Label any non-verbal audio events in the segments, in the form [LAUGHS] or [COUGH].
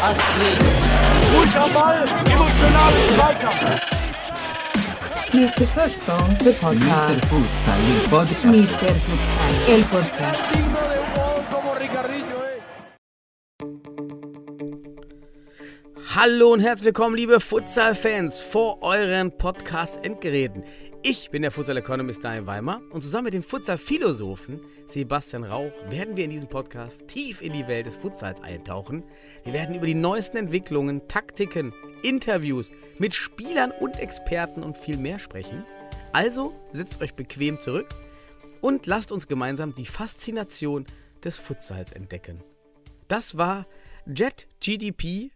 Das. Mr. Futsal, the Mr. podcast. Futsal, el podcast. Mr. Futsal, el podcast. Hallo und herzlich willkommen, liebe Futsal-Fans, vor euren Podcast-Endgeräten. Ich bin der Futsal-Economist Daniel Weimar und zusammen mit dem Futsal-Philosophen Sebastian Rauch werden wir in diesem Podcast tief in die Welt des Futsals eintauchen. Wir werden über die neuesten Entwicklungen, Taktiken, Interviews mit Spielern und Experten und viel mehr sprechen. Also setzt euch bequem zurück und lasst uns gemeinsam die Faszination des Futsals entdecken. Das war Jet GDP,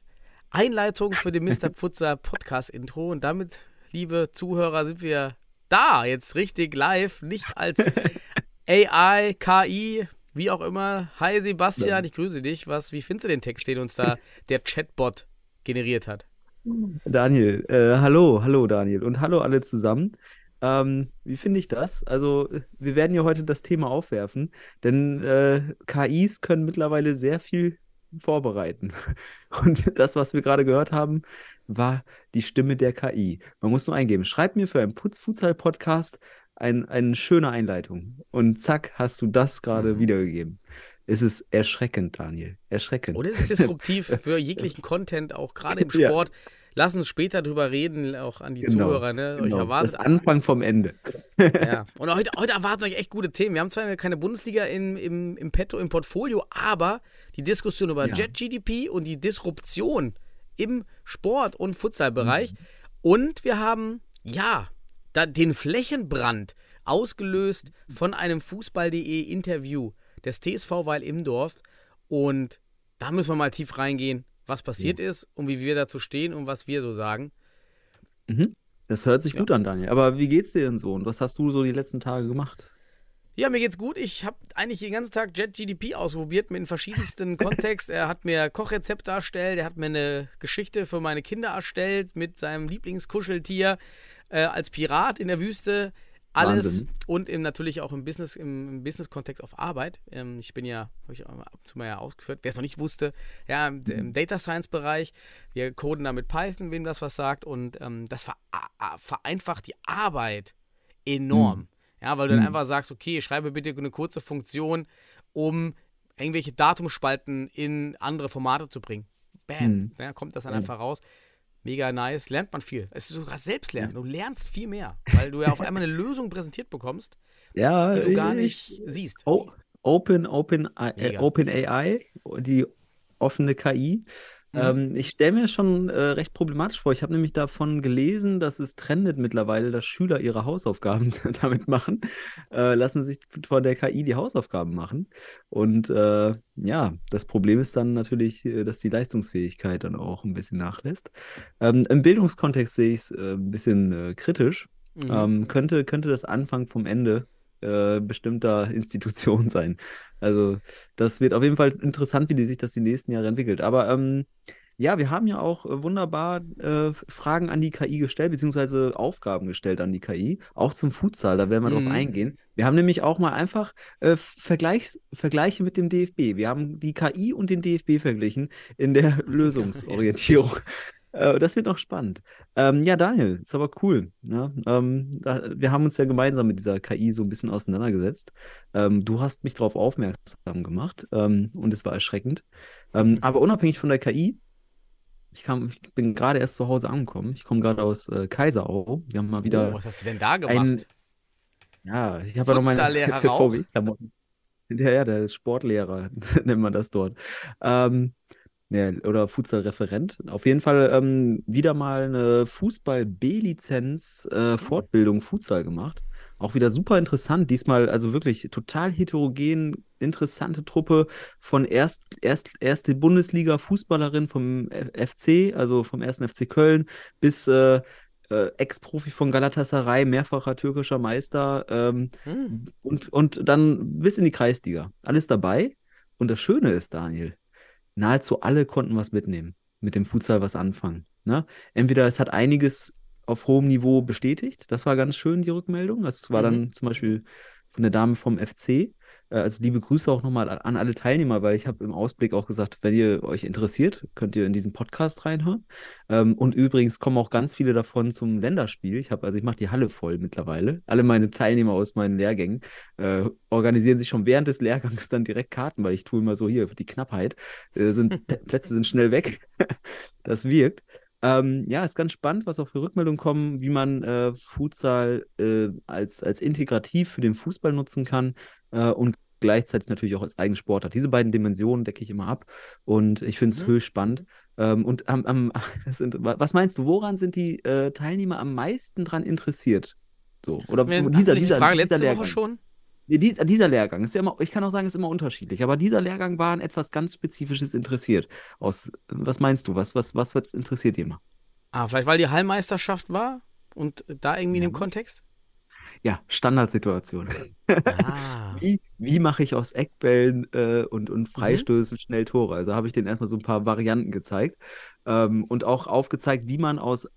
Einleitung für den Mr. [LAUGHS] Futsal Podcast Intro. Und damit, liebe Zuhörer, sind wir da, jetzt richtig live, nicht als [LAUGHS] AI, KI, wie auch immer. Hi Sebastian, ich grüße dich. Was, wie findest du den Text, den uns da [LAUGHS] der Chatbot generiert hat? Daniel, äh, hallo, hallo Daniel und hallo alle zusammen. Ähm, wie finde ich das? Also, wir werden ja heute das Thema aufwerfen, denn äh, KIs können mittlerweile sehr viel vorbereiten. [LAUGHS] Und das, was wir gerade gehört haben, war die Stimme der KI. Man muss nur eingeben, schreib mir für einen Putz-Futsal-Podcast ein, eine schöne Einleitung. Und zack, hast du das gerade Mhm. wiedergegeben. Es ist erschreckend, Daniel. Erschreckend. Ist es disruptiv [LAUGHS] für jeglichen Content, auch gerade im [LAUGHS] Ja. Sport? Lass uns später drüber reden, auch an die Genau, Zuhörer. Ne? Euch Genau, erwartet das Anfang vom Ende. Ja. Und heute, heute erwarten euch echt gute Themen. Wir haben zwar keine Bundesliga im, im, im Petto, im Portfolio, aber die Diskussion über Ja. Jet-GDP und die Disruption im Sport- und Futsalbereich. Mhm. Und wir haben, ja, da, den Flächenbrand ausgelöst von einem Fußball.de Interview des TSV Weil im Dorf. Und da müssen wir mal tief reingehen, was passiert ist und wie wir dazu stehen und was wir so sagen. Mhm. Das hört sich Ja. gut an, Daniel. Aber wie geht's dir denn so und was hast du so die letzten Tage gemacht? Ja, mir geht's gut. Ich habe eigentlich den ganzen Tag JetGDP ausprobiert mit den verschiedensten [LAUGHS] Kontext. Er hat mir Kochrezepte erstellt, er hat mir eine Geschichte für meine Kinder erstellt mit seinem Lieblingskuscheltier äh, als Pirat in der Wüste. Alles Wahnsinn. und im, natürlich auch im Business, im, im Business-Kontext auf Arbeit. Ähm, ich bin ja, habe ich ab und zu mal ja ausgeführt, wer es noch nicht wusste, ja, im, im Data Science-Bereich. Wir coden da mit Python, wem das was sagt. Und ähm, das ver vereinfacht die Arbeit enorm. Ja, weil du dann Mhm. einfach sagst, okay, schreibe bitte eine kurze Funktion, um irgendwelche Datumspalten in andere Formate zu bringen. Bam, Mhm. ja, kommt das dann Ja. einfach raus. Mega nice, lernt man viel. Es ist sogar Selbstlernen. Du lernst viel mehr, weil du ja auf einmal eine [LAUGHS] Lösung präsentiert bekommst, Ja, die du gar ich- nicht siehst. Oh, Open, Open, äh. Open AI, die offene KI. Mhm. Ähm, ich stelle mir schon äh, recht problematisch vor. Ich habe nämlich davon gelesen, dass es trendet mittlerweile, dass Schüler ihre Hausaufgaben [LAUGHS] damit machen, äh, lassen sich von der KI die Hausaufgaben machen. Und äh, ja, das Problem ist dann natürlich, äh, dass die Leistungsfähigkeit dann auch ein bisschen nachlässt. Ähm, Im Bildungskontext sehe ich es äh, ein bisschen äh, kritisch. Mhm. Ähm, könnte, könnte das Anfang vom Ende äh, bestimmter [LAUGHS] Institutionen sein. Also, das wird auf jeden Fall interessant, wie die sich das die nächsten Jahre entwickelt. Aber ähm, ja, wir haben ja auch äh, wunderbar äh, Fragen an die KI gestellt, beziehungsweise Aufgaben gestellt an die KI, auch zum Futsal, da werden wir Mhm. drauf eingehen. Wir haben nämlich auch mal einfach äh, Vergleichs Vergleiche mit dem DFB. Wir haben die KI und den DFB verglichen in der [LAUGHS] Lösungsorientierung. Äh, Das wird noch spannend. Ähm, ja, Daniel, ist aber cool. Ne? Ähm, da, wir haben uns ja gemeinsam mit dieser KI so ein bisschen auseinandergesetzt. Ähm, du hast mich darauf aufmerksam gemacht ähm, und es war erschreckend. Ähm, aber unabhängig von der KI, ich, kam, ich bin gerade erst zu Hause angekommen. Ich komme gerade aus äh, Kaiserau. Wir haben mal wieder oh, was hast du denn da gemacht? ein, ja, ich habe ja noch meine? VW-Klamotten. [LAUGHS] Ja, ja, der Sportlehrer, [LAUGHS] nennt man das dort. Ähm, ja, oder Futsal-Referent. Auf jeden Fall ähm, wieder mal eine Fußball-B-Lizenz äh, Fortbildung Futsal gemacht. Auch wieder super interessant. Diesmal also wirklich total heterogen, interessante Truppe von erst, erst erste Bundesliga-Fußballerin vom FC, also vom ersten FC Köln, bis äh, äh, Ex-Profi von Galatasaray, mehrfacher türkischer Meister ähm, Hm. und, und dann bis in die Kreisliga. Alles dabei. Und das Schöne ist, Daniel, nahezu alle konnten was mitnehmen, mit dem Futsal was anfangen. Ne? Entweder es hat einiges auf hohem Niveau bestätigt. Das war ganz schön, die Rückmeldung. Das war Mhm. dann zum Beispiel von der Dame vom FC. Äh, Also liebe Grüße auch nochmal an- alle Teilnehmer, weil ich habe im Ausblick auch gesagt, wenn ihr euch interessiert, könnt ihr in diesen Podcast reinhören. Ähm, und übrigens kommen auch ganz viele davon zum Länderspiel. Ich habe, also ich mache die Halle voll mittlerweile. Alle meine Teilnehmer aus meinen Lehrgängen äh, organisieren sich schon während des Lehrgangs dann direkt Karten, weil ich tue immer so hier, die Knappheit, äh, sind, [LAUGHS] Plätze sind schnell weg. [LAUGHS] Das wirkt. Ähm, ja, ist ganz spannend, was auch für Rückmeldungen kommen, wie man äh, Futsal äh, als, als integrativ für den Fußball nutzen kann äh, und gleichzeitig natürlich auch als eigenen Sport hat. Diese beiden Dimensionen decke ich immer ab und ich finde es Mhm. höchst spannend. Ähm, und am, am, [LAUGHS] sind, wa- was meinst du, woran sind die äh, Teilnehmer am meisten dran interessiert? So, oder dieser, dieser, Frage dieser letzte Lehrgang. Woche schon? Dies- dieser Lehrgang ist ja immer, ich kann auch sagen, ist immer unterschiedlich, aber dieser Lehrgang war an etwas ganz Spezifisches interessiert. Aus, was meinst du? Was, was, was wird- interessiert jemand? Ah, vielleicht weil die Hallmeisterschaft war und da irgendwie in dem Ja. Kontext? Ja, Standardsituation. Ah. [LAUGHS] Wie, wie mache ich aus Eckbällen äh, und, Mhm. und Freistößen schnell Tore? Also habe ich denen erstmal so ein paar Varianten gezeigt ähm, und auch aufgezeigt, wie man aus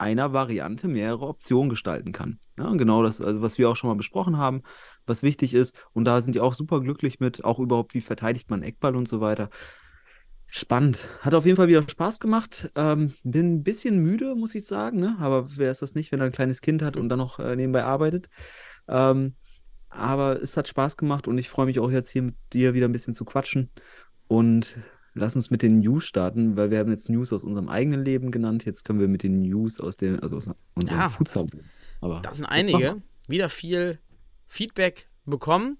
einer Variante mehrere Optionen gestalten kann. Ja, genau das, also was wir auch schon mal besprochen haben, was wichtig ist. Und da sind die auch super glücklich mit, auch überhaupt, wie verteidigt man Eckball und so weiter. Spannend. Hat auf jeden Fall wieder Spaß gemacht. Ähm, bin ein bisschen müde, muss ich sagen, ne? Aber wer ist das nicht, wenn er ein kleines Kind hat und dann noch äh, nebenbei arbeitet? Ähm, aber es hat Spaß gemacht und ich freue mich auch jetzt hier mit dir wieder ein bisschen zu quatschen. Und lass uns mit den News starten, weil wir haben jetzt News aus unserem eigenen Leben genannt. Jetzt können wir mit den News aus den, also aus unserem Ja. Futsal. Aber Da sind einige. Wieder viel Feedback bekommen.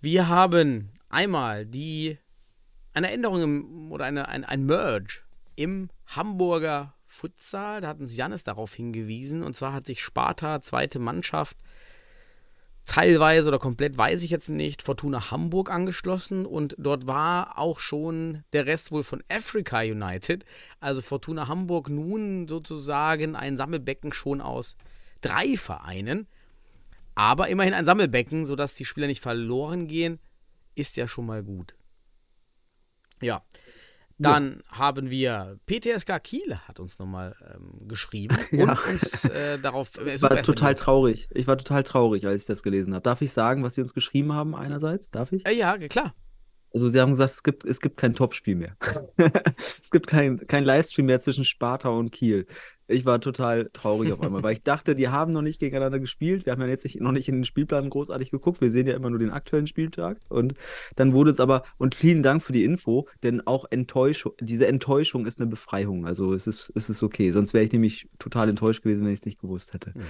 Wir haben einmal die eine Änderung im, oder eine, ein, ein Merge im Hamburger Futsal. Da hat uns Janis darauf hingewiesen. Und zwar hat sich Sparta, zweite Mannschaft, teilweise oder komplett, weiß ich jetzt nicht, Fortuna Hamburg angeschlossen. Und dort war auch schon der Rest wohl von Africa United. Also Fortuna Hamburg nun sozusagen ein Sammelbecken schon aus drei Vereinen. Aber immerhin ein Sammelbecken, sodass die Spieler nicht verloren gehen, ist ja schon mal gut. Ja. Dann haben wir PTSK Kiel hat uns nochmal ähm, geschrieben [LAUGHS] Ja. und uns äh, darauf. Äh, Ich war total traurig. Ich war total traurig, als ich das gelesen habe. Darf ich sagen, was sie uns geschrieben haben einerseits? Darf ich? Äh, ja, klar. Also sie haben gesagt, es gibt, es gibt kein Topspiel mehr. [LAUGHS] es gibt kein, kein Livestream mehr zwischen Sparta und Kiel. Ich war total traurig auf einmal, weil ich [LAUGHS] dachte, die haben noch nicht gegeneinander gespielt. Wir haben ja jetzt nicht, noch nicht in den Spielplan großartig geguckt. Wir sehen ja immer nur den aktuellen Spieltag. Und dann wurde es aber, und vielen Dank für die Info, denn auch Enttäuschung, diese Enttäuschung ist eine Befreiung. Also es ist, es ist okay. Sonst wäre ich nämlich total enttäuscht gewesen, wenn ich es nicht gewusst hätte. Mhm.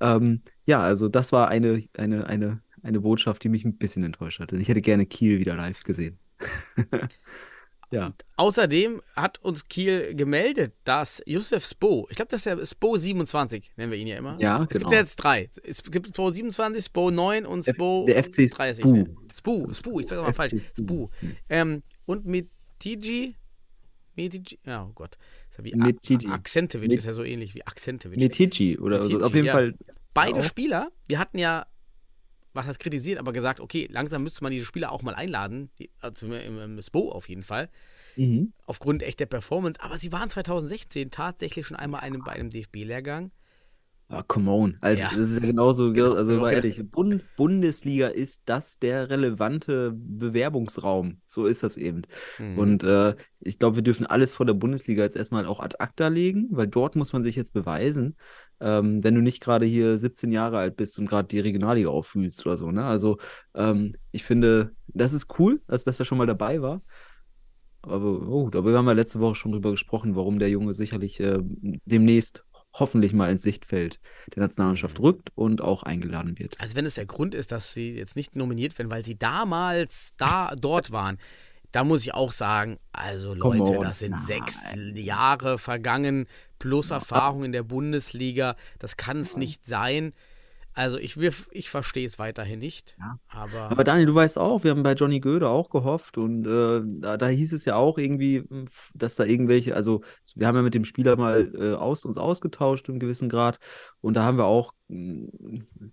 Ähm, ja, also das war eine, eine, eine, eine Botschaft, die mich ein bisschen enttäuscht hatte. Ich hätte gerne Kiel wieder live gesehen. [LAUGHS] ja. Außerdem hat uns Kiel gemeldet, dass Josef Spo, ich glaube, das ist ja Spo 27, nennen wir ihn ja immer. Ja, es genau. gibt ja jetzt drei. Es gibt Spo 27, Spo 9 und F- Spo der FC 30. Spu. Spu, Spu, ich sage mal falsch. Spu. Ähm, und Metigi, Metigi, ja, oh Gott. Das ist ja wie Metigi. A- Akzentevic Met- ist ja so ähnlich wie Akzentevic. Metici oder so. Metici, Auf jeden ja. Fall. Beide auch. Spieler, wir hatten ja, was heißt kritisiert, aber gesagt, okay, langsam müsste man diese Spieler auch mal einladen. Die, also im, im Spo auf jeden Fall. Mhm. aufgrund echt der Performance. Aber sie waren 2016 tatsächlich schon einmal einem, bei einem DFB-Lehrgang. Ah, come on. Alter, Ja. das ist ja genauso, Genau, also genau, mal genau. ehrlich, Bund, Bundesliga ist das der relevante Bewerbungsraum. So ist das eben. Mhm. Und äh, ich glaube, wir dürfen alles vor der Bundesliga jetzt erstmal auch ad acta legen, weil dort muss man sich jetzt beweisen, ähm, wenn du nicht gerade hier 17 Jahre alt bist und gerade die Regionalliga auffühlst oder so. Ne? Also ähm, ich finde, das ist cool, dass, dass er schon mal dabei war. Aber oh, darüber haben wir letzte Woche schon drüber gesprochen, warum der Junge sicherlich äh, demnächst hoffentlich mal ins Sichtfeld der Nationalmannschaft Mhm. rückt und auch eingeladen wird. also wenn es der Grund ist, dass sie jetzt nicht nominiert werden, weil sie damals da dort waren, da muss ich auch sagen, also Leute, das sind Nein. sechs Jahre vergangen plus Erfahrung in der Bundesliga. Das kann es nicht sein. Also ich, ich verstehe es weiterhin nicht. Ja. Aber, Aber Daniel, du weißt auch, wir haben bei Johnny Göde auch gehofft und äh, da, da hieß es ja auch irgendwie, mh, dass da irgendwelche, also wir haben ja mit dem Spieler mal äh, aus, uns ausgetauscht im gewissen Grad und da haben wir auch mh,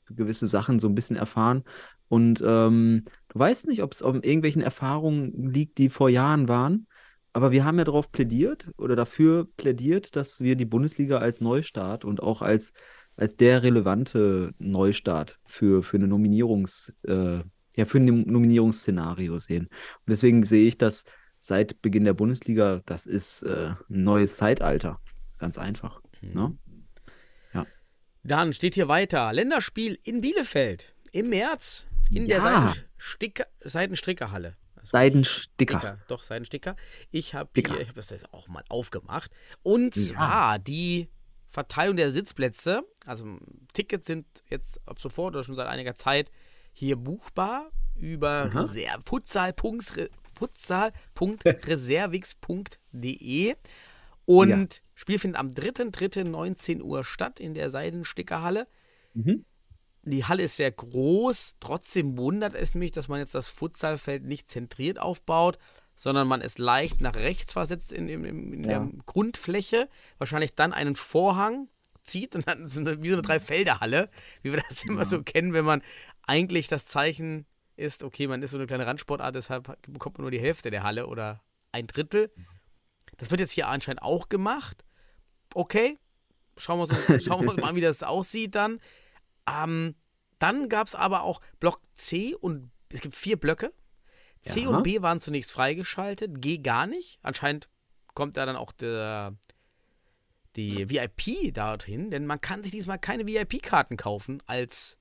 gewisse Sachen so ein bisschen erfahren und ähm, du weißt nicht, ob es um irgendwelchen Erfahrungen liegt, die vor Jahren waren, aber wir haben ja darauf plädiert oder dafür plädiert, dass wir die Bundesliga als Neustart und auch als, als der relevante Neustart für, für eine Nominierungs, äh, ja, für ein Nominierungsszenario sehen. Und deswegen sehe ich das seit Beginn der Bundesliga, das ist äh, ein neues Zeitalter. Ganz einfach. Mhm. Ne? Dann steht hier weiter: Länderspiel in Bielefeld im März in der Ja. Seidensticker, Seidenstrickerhalle. Also Seidensticker. Sticker, doch, Seidensticker. Ich habe habe das jetzt auch mal aufgemacht. Und Ja. zwar die Verteilung der Sitzplätze. Also Tickets sind jetzt ab sofort oder schon seit einiger Zeit hier buchbar über futsal.reservix.de. Und Spiel findet am 3.3.19 Uhr statt in der Seidenstickerhalle. Mhm. Die Halle ist sehr groß, trotzdem wundert es mich, dass man jetzt das Futsalfeld nicht zentriert aufbaut, sondern man es leicht nach rechts versetzt in, in, in, Ja. der Grundfläche, wahrscheinlich dann einen Vorhang zieht und dann [LAUGHS] so eine, wie so eine Dreifelderhalle, wie wir das [LAUGHS] immer so kennen, wenn man eigentlich das Zeichen ist, okay, man ist so eine kleine Randsportart, deshalb bekommt man nur die Hälfte der Halle oder ein Drittel. Das wird jetzt hier anscheinend auch gemacht. Okay, schauen wir uns, [LAUGHS] schauen wir uns mal an, wie das aussieht dann. Ähm, dann gab es aber auch Block C und es gibt vier Blöcke. C Ja. und B waren zunächst freigeschaltet, G gar nicht. Anscheinend kommt da dann auch der, die VIP dorthin, denn man kann sich diesmal keine VIP-Karten kaufen als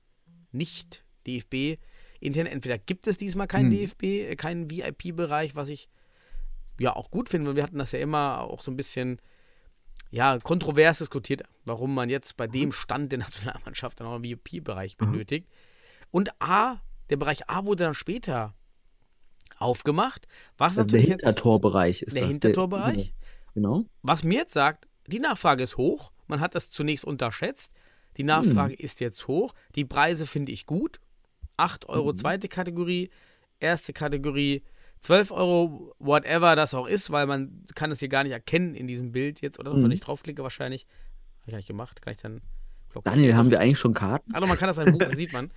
nicht DFB. Intern entweder gibt es diesmal keinen Hm. DFB, äh, keinen VIP-Bereich, was ich ja auch gut finde. weil Wir hatten das ja immer auch so ein bisschen ja, kontrovers diskutiert, warum man jetzt bei dem Stand der [LAUGHS] Nationalmannschaft dann auch einen VIP-Bereich Mhm. benötigt. Und A, der Bereich A wurde dann später aufgemacht. Was Also der natürlich jetzt Hintertorbereich ist der das. Hintertorbereich. genau. was mir jetzt sagt, die Nachfrage ist hoch. Man hat das zunächst unterschätzt. Die Nachfrage ist jetzt hoch. Die Preise finde ich gut. 8 Euro zweite Kategorie, erste Kategorie 12 Euro, whatever das auch ist, weil man kann es hier gar nicht erkennen in diesem Bild jetzt. Oder Mhm. wenn ich draufklicke, wahrscheinlich. Habe ich nicht gemacht. Kann ich dann. Block Daniel, haben wir eigentlich schon Karten? also man kann das dann buchen, [LAUGHS] sieht man.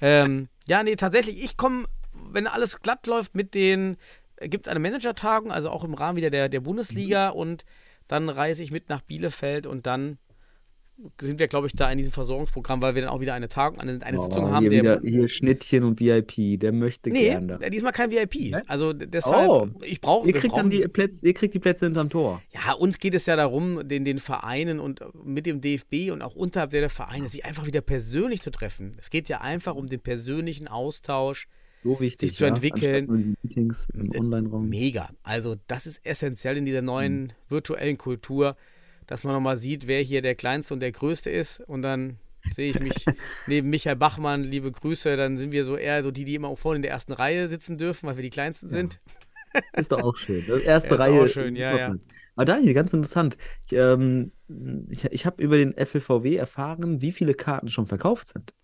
Ähm, ja, nee, tatsächlich, ich komme, wenn alles glatt läuft mit den, gibt es eine Managertagung, also auch im Rahmen wieder der, der Bundesliga und dann reise ich mit nach Bielefeld und dann sind wir, glaube ich, da in diesem Versorgungsprogramm, weil wir dann auch wieder eine Tagung, eine, eine Sitzung Oh, haben. hier, Der, wieder, hier Schnittchen und VIP, der möchte nee, gern da. äh, diesmal kein VIP. Ne? Also deshalb, Oh. ich brauche, Ihr kriegt dann die Plätze, ihr kriegt die Plätze hinterm Tor. Ja, uns geht es ja darum, den, den Vereinen und mit dem DFB und auch unterhalb der Vereine sich einfach wieder persönlich zu treffen. Es geht ja einfach um den persönlichen Austausch. So wichtig. Sich zu entwickeln. Nur diese Meetings im Online-Raum. Mega. Also das ist essentiell in dieser Mhm. neuen virtuellen Kultur, dass man nochmal sieht, wer hier der Kleinste und der Größte ist. Und dann sehe ich mich [LAUGHS] neben Michael Bachmann, liebe Grüße, dann sind wir so eher so die, die immer vorne in der ersten Reihe sitzen dürfen, weil wir die Kleinsten sind. Ist doch auch schön. Das erste ist Reihe. auch schön, ja, ja. Aber Daniel, ganz interessant. Ich, ähm, ich, ich habe über den FLVW erfahren, wie viele Karten schon verkauft sind.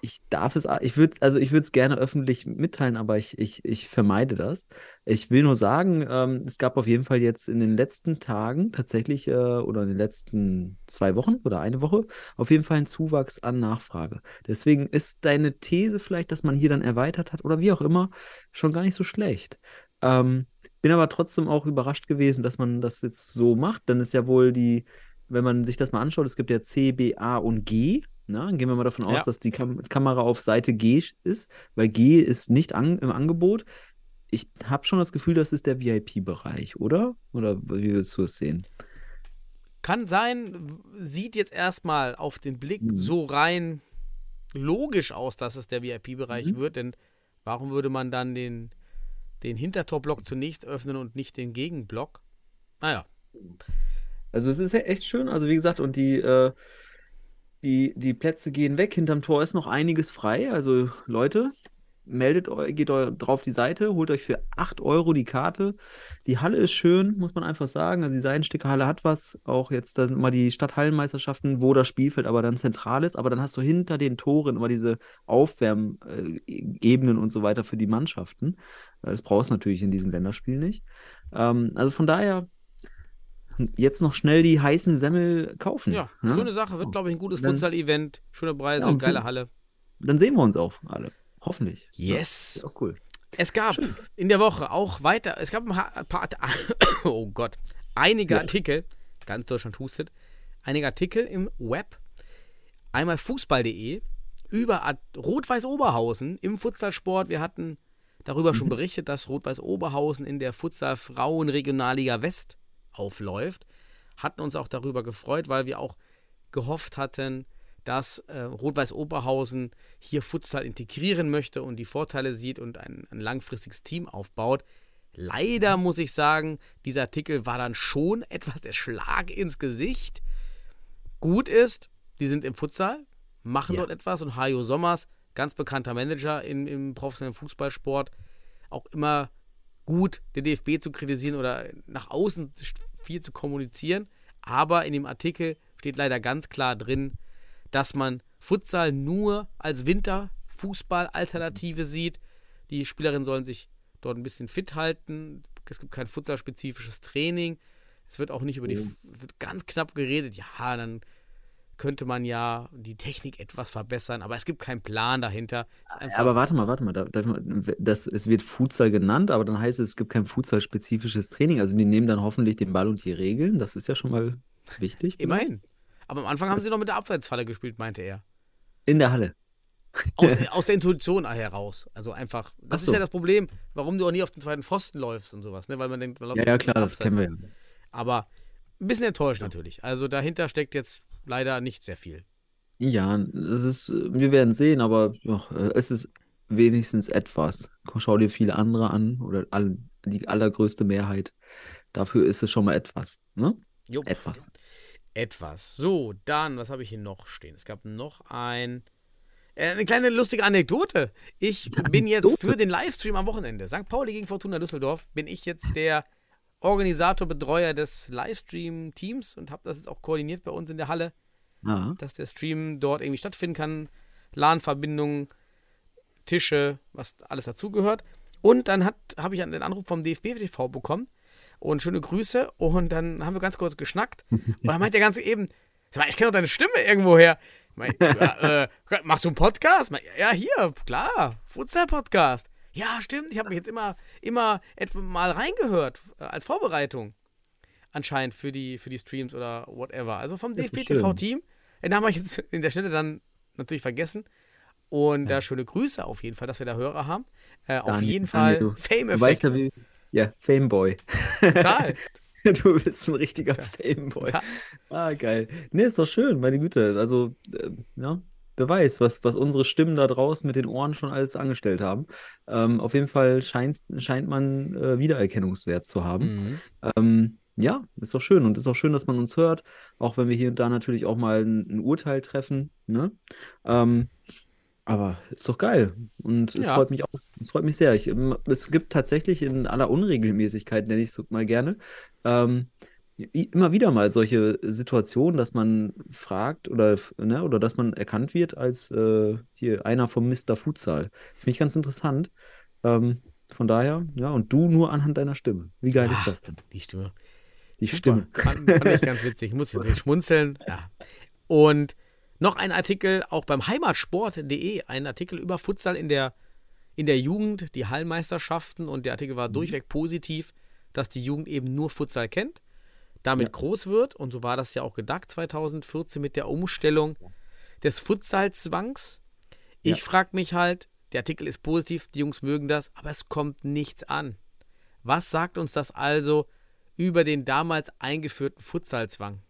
Ich darf es, ich würde, also ich würde es gerne öffentlich mitteilen, aber ich, ich, ich vermeide das. Ich will nur sagen, ähm, es gab auf jeden Fall jetzt in den letzten Tagen tatsächlich äh, oder in den letzten zwei Wochen oder eine Woche auf jeden Fall ein Zuwachs an Nachfrage. Deswegen ist deine These vielleicht, dass man hier dann erweitert hat oder wie auch immer, schon gar nicht so schlecht. Ähm, bin aber trotzdem auch überrascht gewesen, dass man das jetzt so macht. Dann ist ja wohl die, wenn man sich das mal anschaut, es gibt ja C, B, A und G. Na, dann gehen wir mal davon aus, Ja. dass die Kam Kamera auf Seite G ist, weil G ist nicht an im Angebot. Ich habe schon das Gefühl, das ist der VIP-Bereich, oder? Oder wie würdest du es sehen? Kann sein, sieht jetzt erstmal auf den Blick Mhm. so rein logisch aus, dass es der VIP-Bereich Mhm. wird, denn warum würde man dann den, den Hintertorblock zunächst öffnen und nicht den Gegenblock? Naja, Also es ist ja echt schön. Also wie gesagt, und die, äh, die, die Plätze gehen weg. Hinterm Tor ist noch einiges frei. Also Leute, meldet euch, geht eu drauf die Seite, holt euch für 8 Euro die Karte. Die Halle ist schön, muss man einfach sagen. Also die Seidensticker-Halle hat was. Auch jetzt, da sind immer die Stadthallenmeisterschaften, wo das Spielfeld aber dann zentral ist. Aber dann hast du hinter den Toren immer diese Aufwärmebenen und so weiter für die Mannschaften. Äh, Das brauchst du natürlich in diesem Länderspiel nicht. Ähm, also von daher jetzt noch schnell die heißen Semmel kaufen. ja, ne? schöne Sache. Wird, glaube ich, ein gutes Futsal-Event. Schöne Preise, Ja, und geile Halle. Dann sehen wir uns auch alle. Hoffentlich. Yes. Ja, auch cool. Es gab in der Woche auch weiter, es gab ein paar, [COUGHS] oh Gott, einige Ja. Artikel, ganz Deutschland hustet, einige Artikel im Web, einmal fußball.de, über Rot-Weiß Oberhausen im Futsalsport. Wir hatten darüber schon berichtet, dass Rot-Weiß Oberhausen in der Futsal Frauen Regionalliga West aufläuft. Hatten uns auch darüber gefreut, weil wir auch gehofft hatten, dass äh, Rot-Weiß Oberhausen hier Futsal integrieren möchte und die Vorteile sieht und ein, ein langfristiges Team aufbaut. Leider muss ich sagen, dieser Artikel war dann schon [LAUGHS] etwas der Schlag ins Gesicht. Gut ist, die sind im Futsal, machen Ja. dort etwas und Hajo Sommers, ganz bekannter Manager im, im professionellen Fußballsport, auch immer gut, den DFB zu kritisieren oder nach außen viel zu kommunizieren. Aber in dem Artikel steht leider ganz klar drin, dass man Futsal nur als Winterfußball-Alternative sieht. Die Spielerinnen sollen sich dort ein bisschen fit halten. Es gibt kein futsalspezifisches Training. Es wird auch nicht über die, es wird ganz knapp geredet. Ja, dann könnte man ja die Technik etwas verbessern, aber es gibt keinen Plan dahinter. Aber warte mal, warte mal. Da, da, das, es wird Futsal genannt, aber dann heißt es, es gibt kein Futsal-spezifisches Training. Also die nehmen dann hoffentlich den Ball und die Regeln. Das ist ja schon mal wichtig. immerhin. Aber am Anfang haben sie noch mit der Abseitsfalle gespielt, meinte er. In der Halle. Aus, [LAUGHS] aus der Intuition heraus. Also einfach. Das Ach ist so. ja das Problem, warum du auch nie auf den zweiten Pfosten läufst und sowas, ne? Weil man denkt, man läuft Ja, ja, klar, das kennen wir ja. Aber ein bisschen enttäuscht natürlich. Also dahinter steckt jetzt leider nicht sehr viel. Ja, es ist, wir werden sehen, aber ja, es ist wenigstens etwas. Schau dir viele andere an oder all, die allergrößte Mehrheit. Dafür ist es schon mal etwas. Ne? Jo. Etwas. Etwas. So, dann, was habe ich hier noch stehen? Es gab noch ein. Äh, eine kleine lustige Anekdote. Ich bin jetzt für den Livestream am Wochenende. St. Pauli gegen Fortuna Düsseldorf bin ich jetzt der Organisator, Betreuer des Livestream-Teams und habe das jetzt auch koordiniert bei uns in der Halle, Ja. dass der Stream dort irgendwie stattfinden kann. LAN-Verbindungen, Tische, was alles dazugehört. Und dann habe ich einen Anruf vom DFB-TV bekommen und schöne Grüße. Und dann haben wir ganz kurz geschnackt. [LAUGHS] Und dann meint der ganze eben, ich kenne doch deine Stimme irgendwoher. Mein, ja, äh, [LAUGHS] machst du einen Podcast? Ja, hier, klar, Futsal-Podcast. Ja, stimmt, ich habe mich jetzt immer, immer etwa mal reingehört äh, als Vorbereitung. Anscheinend für die, für die Streams oder whatever. Also vom DFB-TV-Team. Den Namen habe ich jetzt in der Stelle dann natürlich vergessen. Und da schöne Grüße auf jeden Fall, dass wir da Hörer haben. Äh, auf jeden Fall du- Fame Du weißt ja, wie. Ja, Fameboy. Total. [LAUGHS] Du bist ein richtiger Fameboy. total. Ah, geil. Nee, ist doch schön, meine Güte. Also, äh, ja, wer weiß, was, was unsere Stimmen da draußen mit den Ohren schon alles angestellt haben. Ähm, auf jeden Fall scheint, scheint man äh, Wiedererkennungswert zu haben. Mhm. Ähm, ja, ist doch schön. Und ist auch schön, dass man uns hört, auch wenn wir hier und da natürlich auch mal ein, ein Urteil treffen. Ne? Ähm, aber ist doch geil. Und es Ja. freut mich auch. Es freut mich sehr. Ich, ähm, es gibt tatsächlich in aller Unregelmäßigkeit, nenne ich es mal gerne, ähm, immer wieder mal solche Situationen, dass man fragt oder, ne, oder dass man erkannt wird als äh, hier einer vom Mr. Futsal. Finde ich ganz interessant. Ähm, von daher, ja, und du nur anhand deiner Stimme. Wie geil Ah, ist das denn? Die Stimme. Die Super. Stimme. Fand, fand ich ganz witzig. Ich muss jetzt schmunzeln. [LAUGHS] Ja. Und noch ein Artikel auch beim heimatsport.de, ein Artikel über Futsal in der, in der Jugend, die Hallmeisterschaften. Und der Artikel Mhm. war durchweg positiv, dass die Jugend eben nur Futsal kennt, damit Ja. groß wird. Und so war das ja auch gedacht 2014 mit der Umstellung des Futsalzwangs. Ich Ja. frage mich halt, der Artikel ist positiv, die Jungs mögen das, aber es kommt nichts an. Was sagt uns das also über den damals eingeführten Futsalzwang?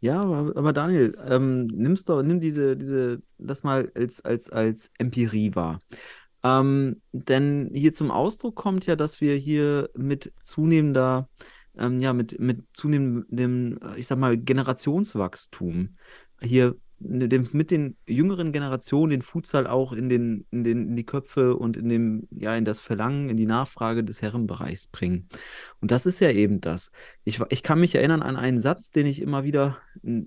Ja, aber, Daniel, ähm, nimm's doch, nimm diese, diese, das mal als, als, als Empirie wahr. Ähm, denn hier zum Ausdruck kommt ja, dass wir hier mit zunehmender, ähm, ja, mit, mit zunehmendem, äh, ich sag mal, Generationswachstum hier mit den jüngeren Generationen den Futsal auch in den, in den, in die Köpfe und in dem, ja, in das Verlangen, in die Nachfrage des Herrenbereichs bringen. Und das ist ja eben das. Ich, ich kann mich erinnern an einen Satz, den ich immer wieder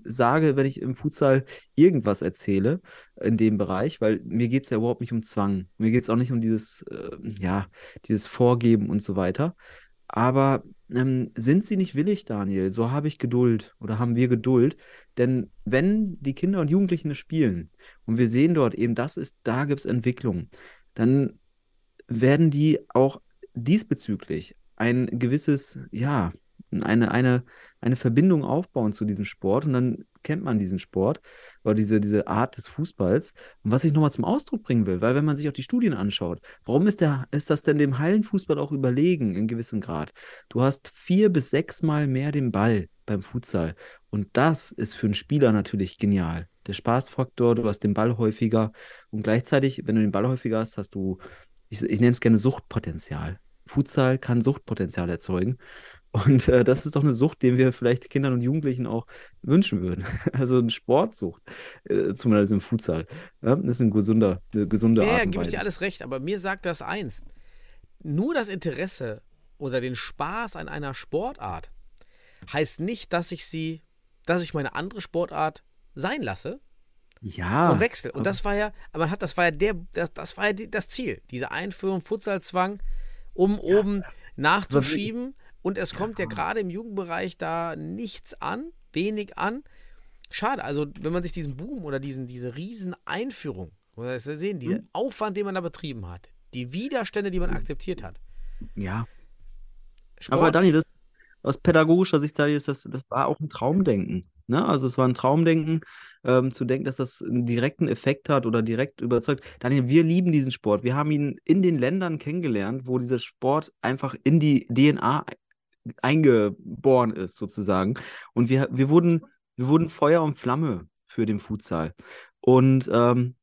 sage, wenn ich im Futsal irgendwas erzähle in dem Bereich, weil mir geht es ja überhaupt nicht um Zwang. Mir geht es auch nicht um dieses, äh, ja, dieses Vorgeben und so weiter. Aber ähm, sind sie nicht willig, Daniel? So habe ich Geduld oder haben wir Geduld. Denn wenn die Kinder und Jugendlichen es spielen und wir sehen dort eben, das ist, da gibt es Entwicklung, dann werden die auch diesbezüglich ein gewisses, ja, eine, eine, eine Verbindung aufbauen zu diesem Sport und dann kennt man diesen Sport oder diese, diese Art des Fußballs. Und was ich nochmal zum Ausdruck bringen will, weil wenn man sich auch die Studien anschaut, warum ist, der, ist das denn dem Hallenfußball auch überlegen in gewissem Grad? Du hast vier bis sechs Mal mehr den Ball beim Futsal und das ist für einen Spieler natürlich genial. Der Spaßfaktor, du hast den Ball häufiger und gleichzeitig, wenn du den Ball häufiger hast, hast du, ich, ich nenne es gerne Suchtpotenzial. Futsal kann Suchtpotenzial erzeugen. Und äh, das ist doch eine Sucht, den wir vielleicht Kindern und Jugendlichen auch wünschen würden. [LAUGHS] Also eine Sportsucht, äh, zumindest im Futsal. Ja, das ist ein gesunder, eine gesunde Ja, Art ja, gebe ich dir alles recht, aber mir sagt das eins. Nur das Interesse oder den Spaß an einer Sportart heißt nicht, dass ich sie, dass ich meine andere Sportart sein lasse Ja. und wechsle. Und das war ja, aber man hat, das war ja der, das, das war ja die, das Ziel, diese Einführung Futsalzwang, um oben nachzuschieben. Und es kommt ja gerade im Jugendbereich da nichts an, wenig an. Schade, also wenn man sich diesen Boom oder diesen, diese riesen Einführung, oder das sehen, dieser Mhm. Aufwand, den man da betrieben hat, die Widerstände, die man akzeptiert hat. Ja. Sport, Aber Dani, das aus pädagogischer Sicht sage ich, ist das, das war auch ein Traumdenken. Ne? Also es war ein Traumdenken, ähm, zu denken, dass das einen direkten Effekt hat oder direkt überzeugt. Daniel, wir lieben diesen Sport. Wir haben ihn in den Ländern kennengelernt, wo dieser Sport einfach in die DNA eingeboren ist, sozusagen. Und wir, wir wurden, wir wurden Feuer und Flamme für den Futsal. Und ähm,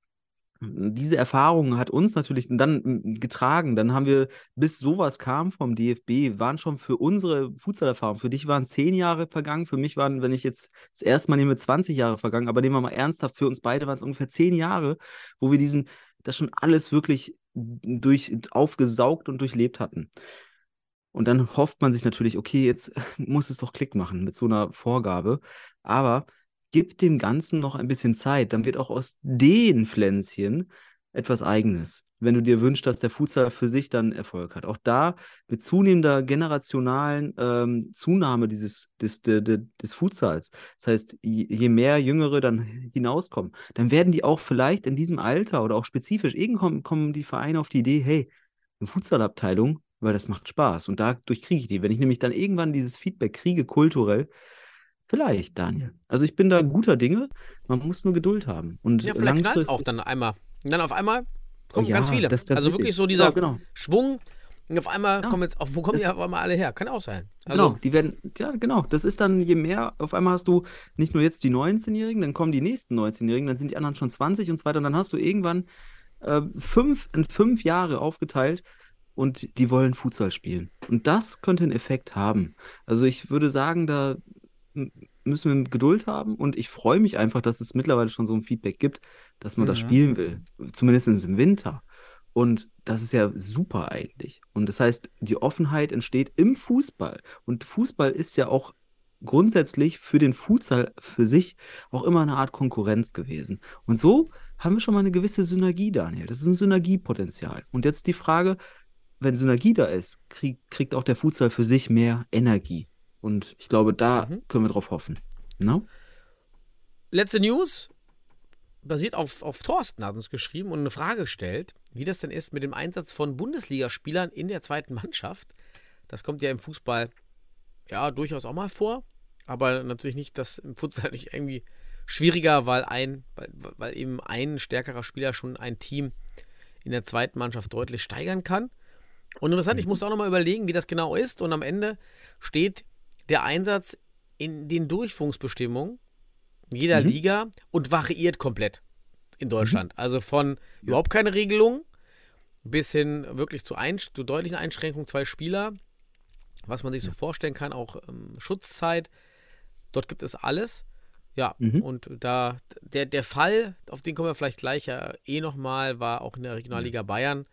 diese Erfahrung hat uns natürlich dann getragen. Dann haben wir, bis sowas kam vom DFB, waren schon für unsere Futsalerfahrung, für dich waren zehn Jahre vergangen, für mich waren, wenn ich jetzt das erste Mal nehme, 20 Jahre vergangen, aber nehmen wir mal ernsthaft, für uns beide waren es ungefähr zehn Jahre, wo wir diesen, das schon alles wirklich durch, aufgesaugt und durchlebt hatten. Und dann hofft man sich natürlich, okay, jetzt [LAUGHS] muss es doch Klick machen mit so einer Vorgabe. Aber gib dem Ganzen noch ein bisschen Zeit, dann wird auch aus den Pflänzchen etwas Eigenes. Wenn du dir wünschst, dass der Futsal für sich dann Erfolg hat. Auch da mit zunehmender generationalen ähm, Zunahme dieses, des, des, des, Futsals. Das heißt, je, je mehr Jüngere dann hinauskommen, dann werden die auch vielleicht in diesem Alter oder auch spezifisch, irgendwann kommen die Vereine auf die Idee, hey, eine Futsalabteilung, weil das macht Spaß. Und dadurch kriege ich die. Wenn ich nämlich dann irgendwann dieses Feedback kriege, kulturell, vielleicht, Daniel. Also ich bin da guter Dinge. Man muss nur Geduld haben. Und ja, vielleicht knallt auch dann einmal. Und dann auf einmal kommen Ja, ganz viele. also wirklich so dieser Ja, genau. Schwung. Und auf einmal Ja. kommen jetzt, auf, wo kommen die auf einmal alle her? Kann auch sein. Also, Genau, die werden, ja, genau. Das ist dann, je mehr, auf einmal hast du nicht nur jetzt die 19-Jährigen, dann kommen die nächsten 19-Jährigen, dann sind die anderen schon 20 und so weiter. Und dann hast du irgendwann äh, fünf, in fünf Jahre aufgeteilt und die wollen Futsal spielen. Und das könnte einen Effekt haben. Also ich würde sagen, da müssen wir Geduld haben und ich freue mich einfach, dass es mittlerweile schon so ein Feedback gibt, dass man das Mhm. spielen will. Zumindest im Winter. Und das ist ja super eigentlich. Und das heißt, die Offenheit entsteht im Fußball. Und Fußball ist ja auch grundsätzlich für den Futsal für sich auch immer eine Art Konkurrenz gewesen. Und so haben wir schon mal eine gewisse Synergie, Daniel. Das ist ein Synergiepotenzial. Und jetzt die Frage, wenn Synergie da ist, krieg, kriegt auch der Futsal für sich mehr Energie. Und ich glaube, da Mhm. können wir drauf hoffen. Ne? letzte News basiert auf, auf Thorsten, hat uns geschrieben und eine Frage gestellt, wie das denn ist mit dem Einsatz von Bundesligaspielern in der zweiten Mannschaft. Das kommt ja im Fußball ja durchaus auch mal vor, aber natürlich nicht, das im Futsal nicht irgendwie schwieriger, weil ein, weil, weil eben ein stärkerer Spieler schon ein Team in der zweiten Mannschaft deutlich steigern kann. Und interessant, ich musste auch nochmal überlegen, wie das genau ist. Und am Ende steht der Einsatz in den Durchführungsbestimmungen jeder Mhm. Liga und variiert komplett in Deutschland. Also von überhaupt keine Regelung bis hin wirklich zu, ein, zu deutlichen Einschränkungen, zwei Spieler, was man sich so vorstellen kann, auch ähm, Schutzzeit. Dort gibt es alles. Ja, Mhm. und da der, der Fall, auf den kommen wir vielleicht gleich ja eh nochmal, war auch in der Regionalliga Bayern,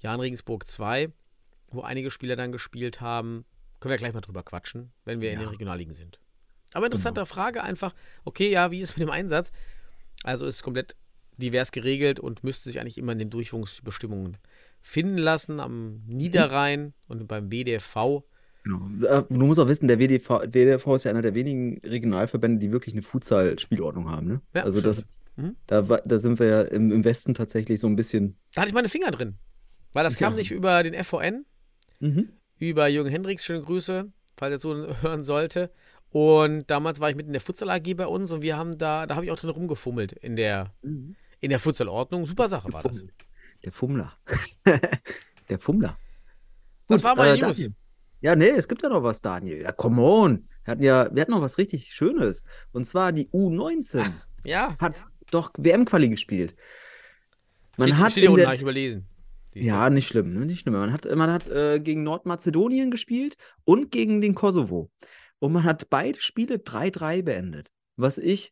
Jan Regensburg 2, wo einige Spieler dann gespielt haben. Können wir gleich mal drüber quatschen, wenn wir in Ja. den Regionalligen sind. Aber interessante Frage einfach, okay, ja, wie ist es mit dem Einsatz? Also ist komplett divers geregelt und müsste sich eigentlich immer in den Durchführungsbestimmungen finden lassen, am Niederrhein und beim WDFV. Genau. Äh, Du musst auch wissen, der WDV, WDV ist ja einer der wenigen Regionalverbände, die wirklich eine Futsal-Spielordnung haben. Ne? Ja, also das ist, Mhm. da, da sind wir ja im, im Westen tatsächlich so ein bisschen. Da hatte ich meine Finger drin. Weil das kam nicht über den FVN, Mhm. über Jürgen Hendricks, schöne Grüße, falls er so [LAUGHS] hören sollte. Und damals war ich mit in der Futsal AG bei uns und wir haben da, da habe ich auch drin rumgefummelt in der, Mhm. in der Futsal-Ordnung. Super Sache war das. Der Fummler. [LAUGHS] Der Fummler. Das Gut, war meine äh, News. Daniel. Ja, nee, es gibt ja noch was, Daniel. Ja, come on. Wir hatten ja, wir hatten noch was richtig Schönes. Und zwar die U19 Ja, hat doch WM-Quali gespielt. Man steht, hat steht in der, überlesen. Ja, nicht schlimm, ne? nicht schlimm. Man hat, man hat äh, gegen Nordmazedonien gespielt und gegen den Kosovo. Und man hat beide Spiele 3-3 beendet. Was ich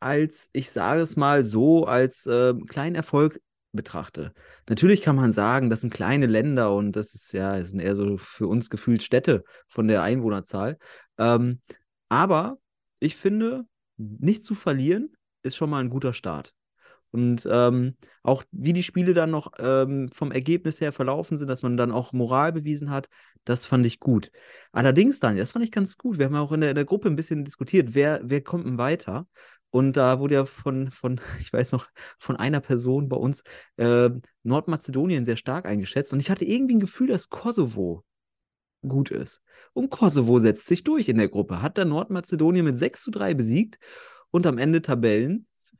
als, ich sage es mal so, als äh, kleinen Erfolg betrachte. Natürlich kann man sagen, das sind kleine Länder und das ist ja, das sind eher so für uns gefühlt Städte von der Einwohnerzahl. Ähm, aber ich finde, nicht zu verlieren ist schon mal ein guter Start. Und ähm, auch wie die Spiele dann noch ähm, vom Ergebnis her verlaufen sind, dass man dann auch Moral bewiesen hat, das fand ich gut. Allerdings, Daniel, das fand ich ganz gut. Wir haben ja auch in der, in der Gruppe ein bisschen diskutiert, wer, wer kommt denn weiter? Und da wurde ja von, von, [LAUGHS] ich weiß noch, von einer Person bei uns äh, Nordmazedonien sehr stark eingeschätzt. Und ich hatte irgendwie ein Gefühl, dass Kosovo gut ist. Und Kosovo setzt sich durch in der Gruppe, hat dann Nordmazedonien mit 6 zu 3 besiegt und am Ende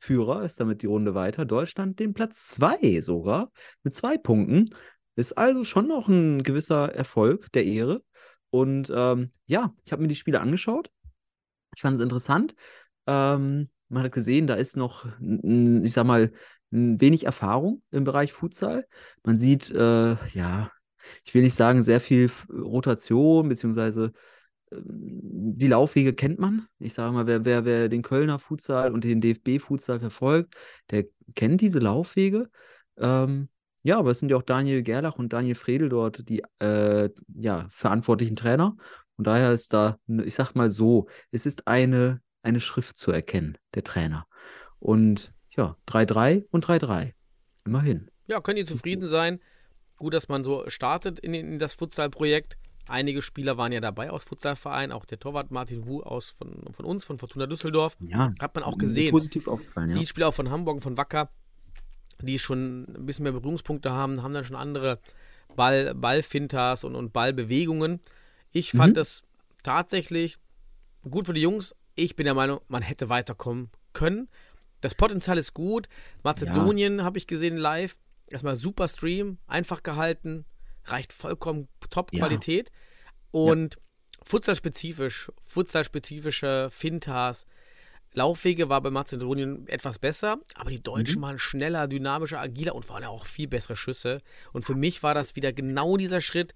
Tabellenführer ist damit die Runde weiter. Deutschland den Platz 2 sogar mit zwei Punkten. Ist also schon noch ein gewisser Erfolg der Ehre. Und ähm, ja, ich habe mir die Spiele angeschaut. Ich fand es interessant. Ähm, man hat gesehen, da ist noch, ich sag mal, n- wenig Erfahrung im Bereich Futsal. Man sieht, äh, ja, ich will nicht sagen, sehr viel Rotation, beziehungsweise die Laufwege kennt man. Ich sage mal, wer, wer, wer den Kölner Futsal und den DFB-Futsal verfolgt, der kennt diese Laufwege. Ähm, ja, aber es sind ja auch Daniel Gerlach und Daniel Fredel dort die äh, ja, verantwortlichen Trainer. Und daher ist da, ich sag mal so, es ist eine, eine Schrift zu erkennen, der Trainer. Und ja, 3-3 und 3-3. Immerhin. Ja, können die zufrieden sein. Gut, dass man so startet in, in das Futsal-Projekt. Einige Spieler waren ja dabei aus Futsalvereinen, auch der Torwart Martin Wu aus von, von uns, von Fortuna Düsseldorf. Ja, Hat man auch gesehen. Positiv aufgefallen, ja. Die Spieler auch von Hamburg und von Wacker, die schon ein bisschen mehr Berührungspunkte haben, haben dann schon andere Ball, Ballfintas und, und Ballbewegungen. Ich fand Mhm. das tatsächlich gut für die Jungs. Ich bin der Meinung, man hätte weiterkommen können. Das Potenzial ist gut. Mazedonien habe ich gesehen live. Erstmal super Stream, einfach gehalten, reicht vollkommen Top-Qualität. Und futsalspezifisch, futsalspezifische Fintas, Laufwege war bei Mazedonien etwas besser, aber die Deutschen Mhm. waren schneller, dynamischer, agiler und waren auch viel bessere Schüsse. Und für mich war das wieder genau dieser Schritt,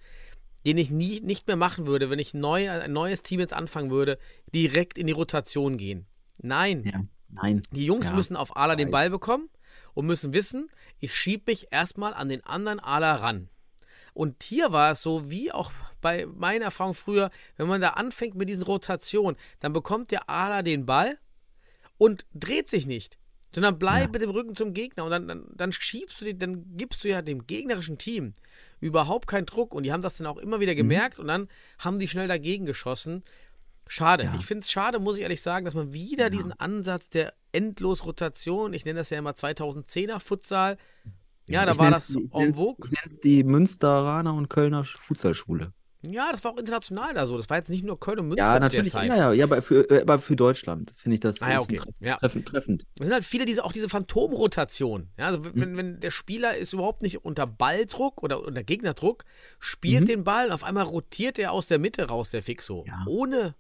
den ich nie, nicht mehr machen würde, wenn ich neu, ein neues Team jetzt anfangen würde, direkt in die Rotation gehen. Nein, Ja, nein. die Jungs Ja, müssen auf Ala den. Ball bekommen und müssen wissen, ich schiebe mich erstmal an den anderen Ala ran. Und hier war es so, wie auch bei meiner Erfahrung früher, wenn man da anfängt mit diesen Rotationen, dann bekommt der Ala den Ball und dreht sich nicht, sondern bleibt Ja. mit dem Rücken zum Gegner und dann, dann, dann schiebst du die, dann gibst du ja dem gegnerischen Team überhaupt keinen Druck und die haben das dann auch immer wieder Mhm. gemerkt und dann haben die schnell dagegen geschossen. Schade. Ja. Ich finde es schade, muss ich ehrlich sagen, dass man wieder Ja. diesen Ansatz der Endlosrotation, ich nenne das ja immer 2010er Futsal, ja, da ich war das die- en vogue. Ich nenne es die Münsteraner und Kölner Futsalschule. Ja, das war auch international da so. Das war jetzt nicht nur Köln und Münster Ja, natürlich. Ja, ja, ja, aber für, äh, aber für Deutschland finde ich das Ah, ja, okay. Ja. treffend, treffend. Es sind halt viele, diese, auch diese Phantomrotation. Ja, also Mhm. wenn, wenn der Spieler ist überhaupt nicht unter Balldruck oder unter Gegnerdruck, spielt Mhm. den Ball und auf einmal rotiert er aus der Mitte raus, der Fixo. Ja. Ohne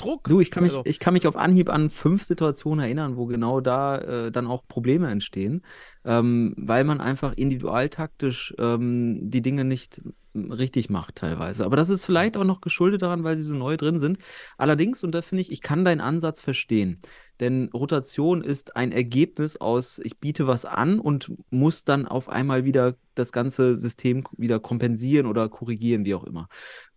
Druck. Du, ich kann, mich, Also, ich kann mich auf Anhieb an fünf Situationen erinnern, wo genau da äh, dann auch Probleme entstehen, ähm, weil man einfach individualtaktisch ähm, die Dinge nicht richtig macht teilweise. Aber das ist vielleicht auch noch geschuldet daran, weil sie so neu drin sind. Allerdings, und da finde ich, ich kann deinen Ansatz verstehen. Denn Rotation ist ein Ergebnis aus, ich biete was an und muss dann auf einmal wieder das ganze System wieder kompensieren oder korrigieren, wie auch immer.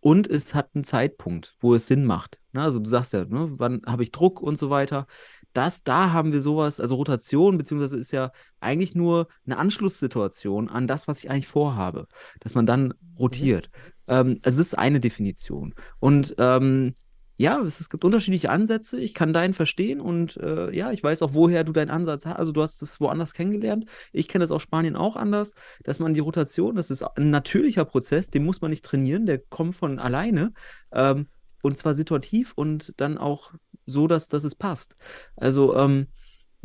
Und es hat einen Zeitpunkt, wo es Sinn macht. Also du sagst ja, ne, wann habe ich Druck und so weiter. Das, da haben wir sowas, also Rotation, beziehungsweise ist ja eigentlich nur eine Anschlusssituation an das, was ich eigentlich vorhabe, dass man dann rotiert. Ähm, also es ist eine Definition. Und ähm, ja, es, es gibt unterschiedliche Ansätze. Ich kann deinen verstehen und äh, ja, ich weiß auch, woher du deinen Ansatz hast. Also du hast es woanders kennengelernt. Ich kenne das aus Spanien auch anders, dass man die Rotation, das ist ein natürlicher Prozess, den muss man nicht trainieren, der kommt von alleine. Ähm, und zwar situativ und dann auch so, dass, dass es passt. Also, ähm,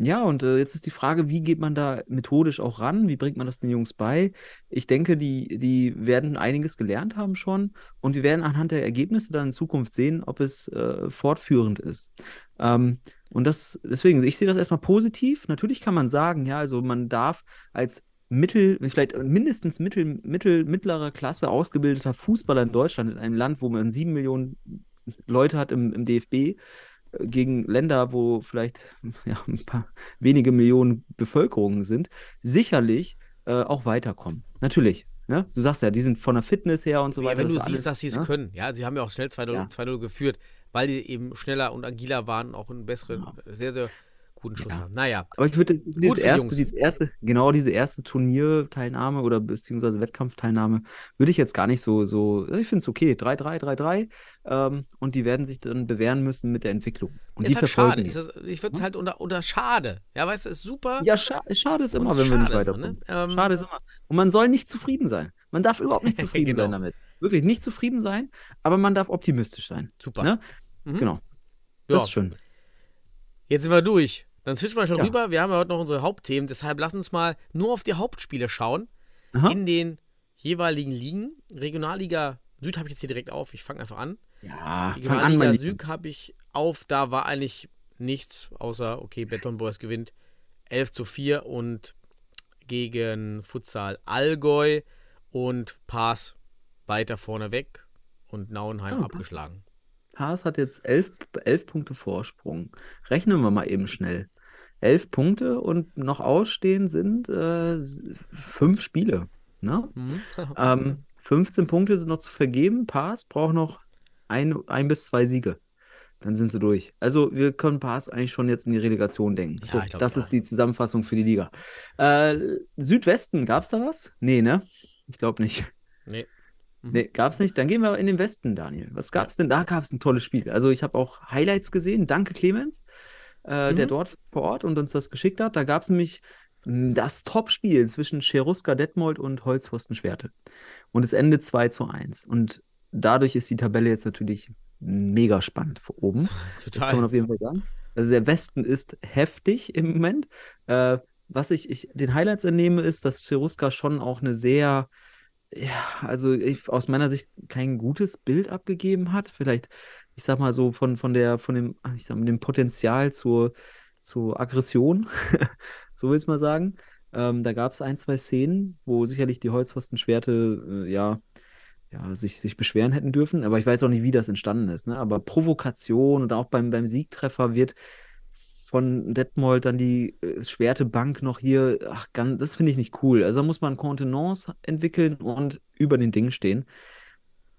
ja, und äh, jetzt ist die Frage, wie geht man da methodisch auch ran? Wie bringt man das den Jungs bei? Ich denke, die, die werden einiges gelernt haben schon und wir werden anhand der Ergebnisse dann in Zukunft sehen, ob es äh, fortführend ist. Ähm, und das, deswegen, ich sehe das erstmal positiv. Natürlich kann man sagen, ja, also man darf als mittel, vielleicht mindestens mittel, mittel, mittlerer Klasse ausgebildeter Fußballer in Deutschland, in einem Land, wo man sieben Millionen Leute hat im, im DFB, gegen Länder, wo vielleicht ja, ein paar wenige Millionen Bevölkerung sind, sicherlich äh, auch weiterkommen. Natürlich. Ne? Du sagst ja, die sind von der Fitness her und so weiter. Ja, wenn du das siehst, alles, dass sie es ne? können. Ja, sie haben ja auch schnell 2-0 Ja. 2-0 geführt, weil die eben schneller und agiler waren, auch einen besseren, sehr, sehr guten Schuss Ja. haben. Naja, Aber ich würde dieses die erste, dieses erste, genau diese erste Turnierteilnahme oder beziehungsweise Wettkampfteilnahme würde ich jetzt gar nicht so, so, ich finde es okay. 3-3, 3-3. Ähm, und die werden sich dann bewähren müssen mit der Entwicklung. Und ist die halt schade. Ist das, ich würde es halt unter, unter schade. Ja, weißt du, ist super. Ja, scha schade ist immer, wenn wir nicht ist immer, weiterkommen. ne? Ähm, Schade ist immer. Und man soll nicht zufrieden sein. Man darf überhaupt nicht [LAUGHS] zufrieden Genau. sein damit. Wirklich nicht zufrieden sein, aber man darf optimistisch sein. Super. Ne? Mhm. Genau. Ja. Das ist schön. Jetzt sind wir durch. Dann switchen wir schon Ja. rüber. Wir haben ja heute noch unsere Hauptthemen, deshalb lass uns mal nur auf die Hauptspiele schauen. Aha. In den jeweiligen Ligen. Regionalliga Süd habe ich jetzt hier direkt auf. Ich fange einfach an. Ja, an, Regionalliga mein Süd habe ich auf. Da war eigentlich nichts, außer, okay, Beton Boys gewinnt 11 zu 4 und gegen Futsal Allgäu und Pass weiter vorne weg und Nauenheim Ah, abgeschlagen. Haas hat jetzt elf, elf Punkte Vorsprung. Rechnen wir mal eben schnell. Elf Punkte und noch ausstehen sind äh, fünf Spiele. Ne? Mhm. [LAUGHS] Ähm, 15 Punkte sind noch zu vergeben. Paas braucht noch ein, ein bis zwei Siege. Dann sind sie durch. Also wir können Paas eigentlich schon jetzt in die Relegation denken. Ja, so, glaub, das ja. ist die Zusammenfassung für die Liga. Äh, Südwesten, gab es da was? Nee, ne? Ich glaube nicht. Nee. Mhm. Nee, gab's nicht. Dann gehen wir in den Westen, Daniel. Was gab's denn? Da gab's ein tolles Spiel. Also ich habe auch Highlights gesehen. Danke, Clemens, äh, der Mhm. dort vor Ort und uns das geschickt hat. Da gab's nämlich mh, das Topspiel zwischen Cheruska Detmold und Holzpfosten Schwerte. Und es endet 2 zu 1. Und dadurch ist die Tabelle jetzt natürlich mega spannend vor oben. [LAUGHS] Das kann man Total. auf jeden Fall sagen. Also der Westen ist heftig im Moment. Äh, was ich, ich den Highlights entnehme, ist, dass Cheruska schon auch eine sehr, ja, also ich, aus meiner Sicht kein gutes Bild abgegeben hat. Vielleicht, ich sag mal so von, von der, von dem, ich sag mal, dem Potenzial zur, zur Aggression, [LAUGHS] so will ich mal sagen. Ähm, da gab es ein, zwei Szenen, wo sicherlich die Holzpfostenschwerte, äh, ja, ja, sich, sich beschweren hätten dürfen, aber ich weiß auch nicht, wie das entstanden ist. Ne? Aber Provokation und auch beim, beim Siegtreffer wird von Detmold dann die äh, Schwertebank noch hier, ach, ganz, das finde ich nicht cool. Also da muss man Kontenance entwickeln und über den Ding stehen,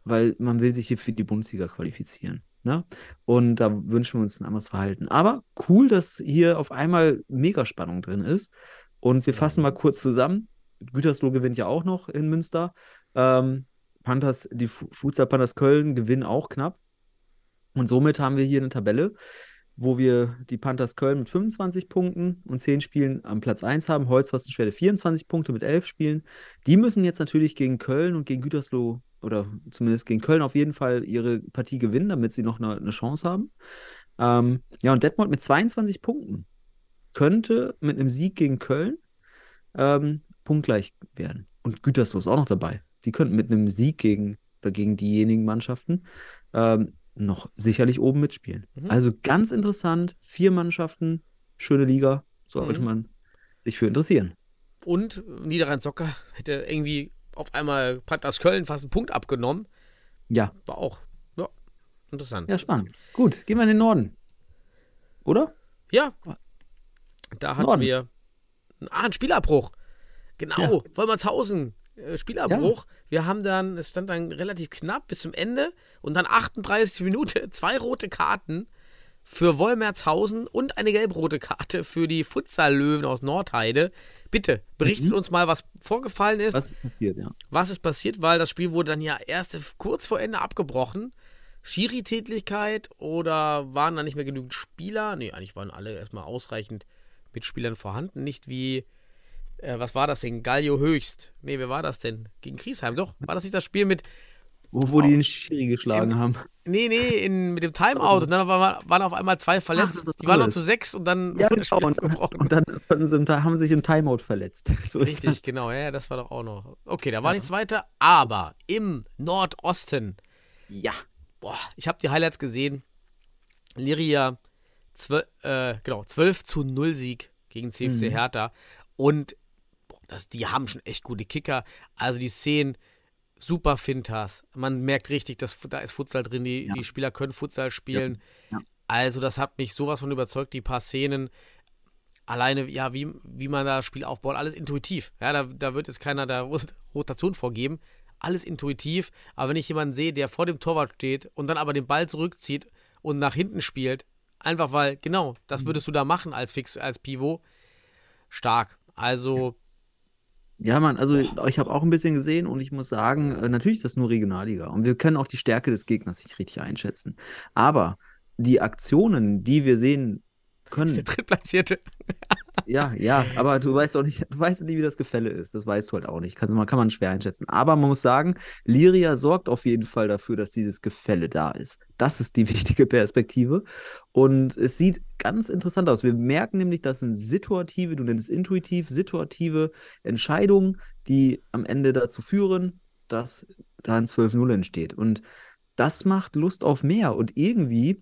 weil man will sich hier für die Bundesliga qualifizieren. Ne? Und da wünschen wir uns ein anderes Verhalten. Aber cool, dass hier auf einmal Megaspannung drin ist. Und wir fassen mal kurz zusammen. Gütersloh gewinnt ja auch noch in Münster. Ähm, Panthers, die Fu- Futsal Panthers Köln gewinnen auch knapp. Und somit haben wir hier eine Tabelle, wo wir die Panthers Köln mit 25 Punkten und 10 Spielen am Platz 1 haben. Holzpfostenschwerte 24 Punkte mit 11 Spielen. Die müssen jetzt natürlich gegen Köln und gegen Gütersloh oder zumindest gegen Köln auf jeden Fall ihre Partie gewinnen, damit sie noch eine, eine Chance haben. Ähm, ja, und Detmold mit 22 Punkten könnte mit einem Sieg gegen Köln ähm, punktgleich werden. Und Gütersloh ist auch noch dabei. Die könnten mit einem Sieg gegen, oder gegen diejenigen Mannschaften ähm, noch sicherlich oben mitspielen. Mhm. Also ganz interessant, vier Mannschaften, schöne Liga, sollte Mhm. man sich für interessieren. Und Niederrhein Socker hätte irgendwie auf einmal Panthers Köln fast einen Punkt abgenommen. Ja, War auch ja, interessant. ja, spannend. Gut, gehen wir in den Norden. Oder? Ja. Da hatten Norden. wir ah, einen Spielabbruch. Genau, Wolmertshausen. äh, Spielabbruch. Wir haben dann, es stand dann relativ knapp bis zum Ende und dann 38 [LAUGHS] Minuten, zwei rote Karten für Wolmertshausen und eine gelb-rote Karte für die Futsal-Löwen aus Nordheide. Bitte, berichtet Mhm. uns mal, was vorgefallen ist, Was ist passiert, ja. was ist passiert, weil das Spiel wurde dann ja erst kurz vor Ende abgebrochen. Schiri-Tätigkeit oder waren da nicht mehr genügend Spieler? Nee, eigentlich waren alle erstmal ausreichend mit Spielern vorhanden. Nicht wie, äh, was war das denn? Gallio Höchst. Nee, wer war das denn? Gegen Griesheim, doch. War das nicht das Spiel mit, Wo, wo die den Schiri geschlagen haben. nee, nee, in, mit dem Timeout und dann war, waren auf einmal zwei verletzt. ist Die waren noch zu sechs und dann Ja, genau. Und, und dann haben sie sich im Timeout verletzt. [LAUGHS] So Richtig, genau, ja, ja, das war doch auch noch. Okay, da war nichts weiter, aber im Nordosten Ja. boah, ich habe die Highlights gesehen. Liria, 12, äh, genau, 12 zu 0 Sieg gegen CFC Mhm. Hertha. Und das, die haben schon echt gute Kicker. Also die Szenen, super Fintas. Man merkt richtig, dass da ist Futsal drin. Die, Ja. die Spieler können Futsal spielen. Ja. Also das hat mich sowas von überzeugt, die paar Szenen. Alleine, ja, wie, wie man das Spiel aufbaut, alles intuitiv. Ja, da, da wird jetzt keiner da Rot- Rotation vorgeben. Alles intuitiv. Aber wenn ich jemanden sehe, der vor dem Torwart steht und dann aber den Ball zurückzieht und nach hinten spielt, einfach weil, genau, das würdest du da machen als Fix, als Pivot. Stark. Also, Ja, Mann, also ich habe auch ein bisschen gesehen und ich muss sagen, äh, natürlich ist das nur Regionalliga und wir können auch die Stärke des Gegners nicht richtig einschätzen. Aber die Aktionen, die wir sehen ist der können, Drittplatzierte. [LAUGHS] ja, ja, aber du weißt auch nicht, du weißt nicht, wie das Gefälle ist. Das weißt du halt auch nicht. Kann, man kann man schwer einschätzen. Aber man muss sagen, Liria sorgt auf jeden Fall dafür, dass dieses Gefälle da ist. Das ist die [LAUGHS] wichtige Perspektive. Und es sieht ganz interessant aus. Wir merken nämlich, das sind situative, du nennst es intuitiv, situative Entscheidungen, die am Ende dazu führen, dass da ein 12-0 entsteht. Und das macht Lust auf mehr. Und irgendwie,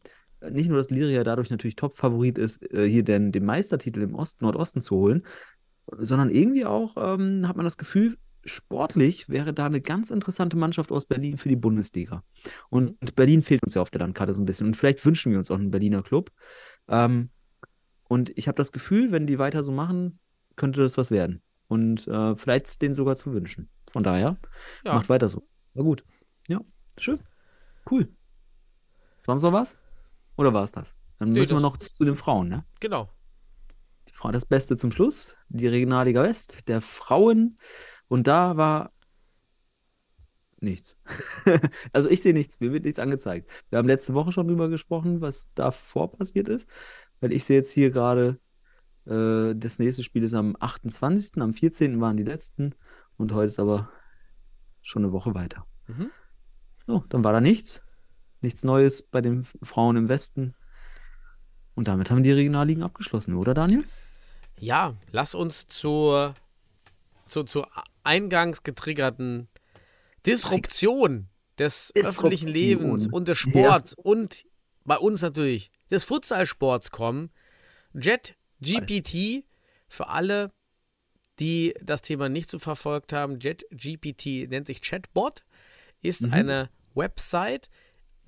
nicht nur, dass Liria dadurch natürlich Top-Favorit ist, äh, hier den, den Meistertitel im Osten, Nordosten zu holen, sondern irgendwie auch ähm, hat man das Gefühl, sportlich wäre da eine ganz interessante Mannschaft aus Berlin für die Bundesliga. Und Berlin fehlt uns ja auf der Landkarte so ein bisschen. Und vielleicht wünschen wir uns auch einen Berliner Club. Ähm, und ich habe das Gefühl, wenn die weiter so machen, könnte das was werden. Und äh, vielleicht ist denen sogar zu wünschen. Von daher, Ja. macht weiter so. War gut. Ja, schön. Cool. Sonst noch was? Oder war es das? Dann Nee, müssen wir das- noch zu den Frauen, ne? Genau. Die Frau, das Beste zum Schluss, die Regionalliga West der Frauen. Und da war nichts. [LAUGHS] Also ich sehe nichts, mir wird nichts angezeigt. Wir haben letzte Woche schon drüber gesprochen, was davor passiert ist. Weil ich sehe jetzt hier gerade, äh, das nächste Spiel ist am 28., am 14. waren die letzten und heute ist aber schon eine Woche weiter. Mhm. So, dann war da nichts. Nichts Neues bei den Frauen im Westen. Und damit haben die Regionalligen abgeschlossen, oder Daniel? Ja, lass uns zur, zur, zur eingangs getriggerten Disruption des öffentlichen Disruption. Lebens und des Sports und bei uns natürlich des Futsalsports kommen. Jet GPT für alle, die das Thema nicht so verfolgt haben. Jet GPT nennt sich Chatbot, ist Mhm. eine Website,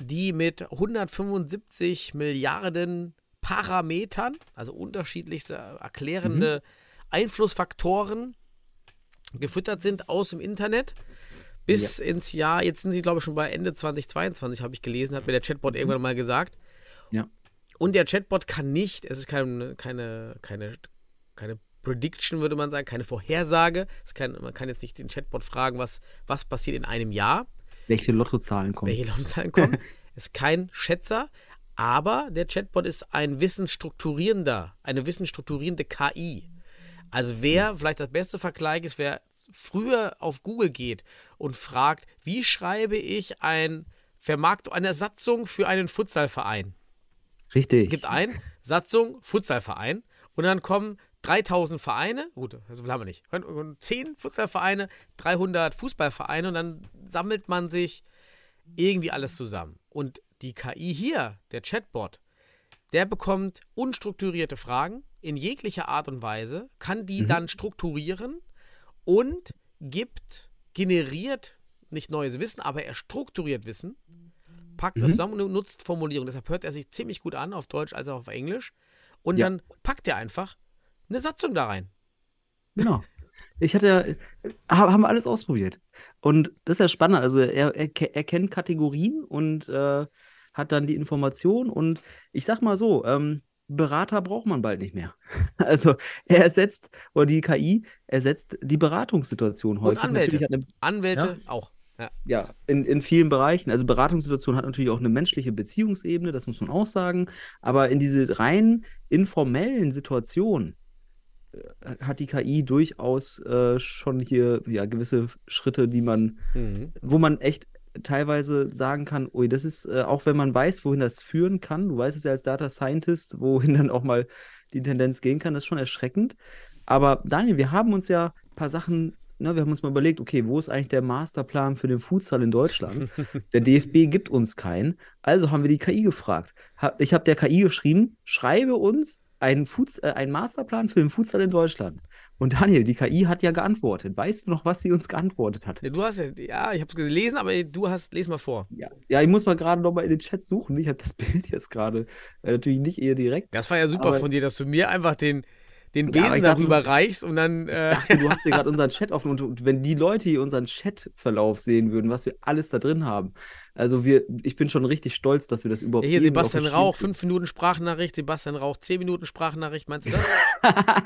die mit 175 Milliarden Parametern, also unterschiedlichste erklärende Einflussfaktoren gefüttert sind aus dem Internet bis ins Jahr, jetzt sind sie glaube ich schon bei Ende 2022, habe ich gelesen, hat mir der Chatbot irgendwann mal gesagt. Ja. Und der Chatbot kann nicht, es ist kein, keine, keine, keine Prediction, würde man sagen, keine Vorhersage. Es kann, man kann jetzt nicht den Chatbot fragen, was, was passiert in einem Jahr Welche Lottozahlen kommen? welche Lautezahlen kommen. [LAUGHS] ist kein Schätzer, aber der Chatbot ist ein wissensstrukturierender, eine wissensstrukturierende KI. Also wer, vielleicht das beste Vergleich ist, wer früher auf Google geht und fragt, wie schreibe ich ein Vermarkt eine Satzung für einen Futsalverein? Richtig. Gibt ein, Satzung, Futsalverein und dann kommen 3000 Vereine, gut, so viel haben wir nicht, 10 Futsalvereine, 300 Fußballvereine und dann sammelt man sich irgendwie alles zusammen. Und die KI hier, der Chatbot, der bekommt unstrukturierte Fragen in jeglicher Art und Weise, kann die dann strukturieren und gibt, generiert nicht neues Wissen, aber er strukturiert Wissen, packt das zusammen und nutzt Formulierungen. Deshalb hört er sich ziemlich gut an, auf Deutsch als auch auf Englisch. Und Ja. dann packt er einfach eine Satzung da rein. Genau. Ich hatte ja, ha- haben wir alles ausprobiert. Und das ist ja spannend. Also er, er, er kennt Kategorien und äh, hat dann die Information. Und ich sag mal so, ähm, Berater braucht man bald nicht mehr. [LAUGHS] Also er ersetzt, oder die KI ersetzt die Beratungssituation häufig. Anwälte. Natürlich hat eine, Anwälte auch. Ja. ja, in, in vielen Bereichen. Also Beratungssituation hat natürlich auch eine menschliche Beziehungsebene, das muss man auch sagen. Aber in diese rein informellen Situationen hat die KI durchaus äh, schon hier ja, gewisse Schritte, die man, Mhm. wo man echt teilweise sagen kann, ui, das ist, äh, auch wenn man weiß, wohin das führen kann, du weißt es ja als Data Scientist, wohin [LAUGHS] dann auch mal die Tendenz gehen kann, das ist schon erschreckend. Aber Daniel, wir haben uns ja ein paar Sachen, ne, wir haben uns mal überlegt, okay, wo ist eigentlich der Masterplan für den Futsal in Deutschland? [LAUGHS] Der DFB gibt uns keinen. Also haben wir die KI gefragt. Ich habe der KI geschrieben, schreibe uns einen, Futs äh, einen Masterplan für den Futsal in Deutschland. Und Daniel, die KI hat ja geantwortet. Weißt du noch, was sie uns geantwortet hat? Ja, Du hast ja, ja, ich habe es gelesen, aber du hast, les mal vor. Ja, ja ich muss mal gerade noch mal in den Chat suchen. Ich habe das [LAUGHS] Bild jetzt gerade äh, natürlich nicht eher direkt. Das war ja super Aber- von dir, dass du mir einfach den, den Ja, Besen dachte, darüber reichst und dann. Äh, dachte, du hast hier [LAUGHS] gerade unseren Chat offen und, und wenn die Leute hier unseren Chatverlauf sehen würden, was wir alles da drin haben. Also wir, ich bin schon richtig stolz, dass wir das überhaupt hier irgendwie auf Sebastian Rauch, fünf Minuten Sprachnachricht, Sebastian Rauch, zehn Minuten Sprachnachricht, meinst du das? [LAUGHS]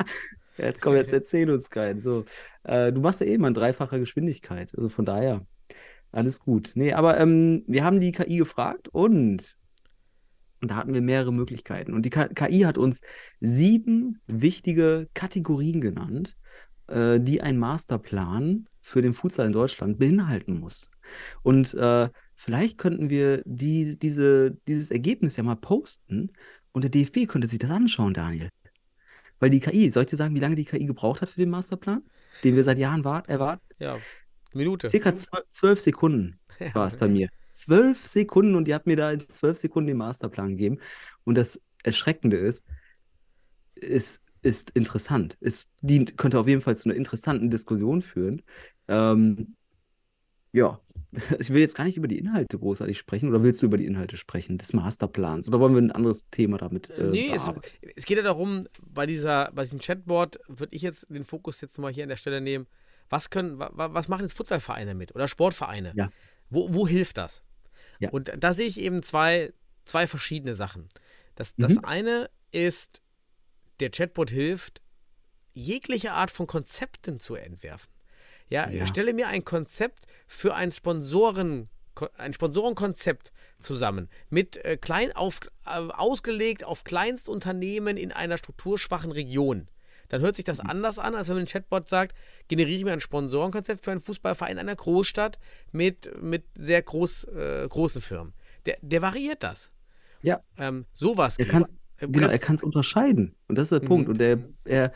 Ja, Jetzt komm, jetzt erzähl uns keinen. So, äh, du machst ja eh mal in dreifacher Geschwindigkeit. Also von daher, alles gut. Nee, aber ähm, wir haben die KI gefragt und, und da hatten wir mehrere Möglichkeiten. Und die KI hat uns sieben wichtige Kategorien genannt, äh, die ein Masterplan für den Futsal in Deutschland beinhalten muss. Und äh, vielleicht könnten wir die, diese, dieses Ergebnis ja mal posten und der DFB könnte sich das anschauen, Daniel. Weil die KI, soll ich dir sagen, wie lange die KI gebraucht hat für den Masterplan, den wir seit Jahren wart, erwarten? Ja, Minute. Circa zwölf, Sekunden. War es bei mir. Zwölf Sekunden und die hat mir da in zwölf Sekunden den Masterplan gegeben. Und das Erschreckende ist, es ist interessant. Es dient, könnte auf jeden Fall zu einer interessanten Diskussion führen. Ähm, ja, [LAUGHS] ich will jetzt gar nicht über die Inhalte großartig sprechen. Oder willst du über die Inhalte sprechen des Masterplans? Oder wollen wir ein anderes Thema damit äh, nee, es, es geht ja darum, bei, dieser, bei diesem Chatboard würde ich jetzt den Fokus jetzt nochmal hier an der Stelle nehmen. Was können, wa, wa- was machen jetzt Futsalvereine mit oder Sportvereine? Ja. Wo, wo hilft das? Ja. Und da sehe ich eben zwei, zwei verschiedene Sachen. Das, das Mhm. eine ist, der Chatbot hilft, jegliche Art von Konzepten zu entwerfen. Ja, Ja. stelle mir ein Konzept für ein Sponsoren, ein Sponsorenkonzept zusammen mit äh, klein auf, äh, ausgelegt auf Kleinstunternehmen in einer strukturschwachen Region. Dann hört sich das anders an, als wenn ein Chatbot sagt, generiere mir ein Sponsorenkonzept für einen Fußballverein einer Großstadt mit, mit sehr groß, äh, großen Firmen. Der, der variiert das. Ja. Ähm, sowas Er geht. kann's, Äh, genau, er kann es unterscheiden. Und das ist der Mhm. Punkt. Und er, er,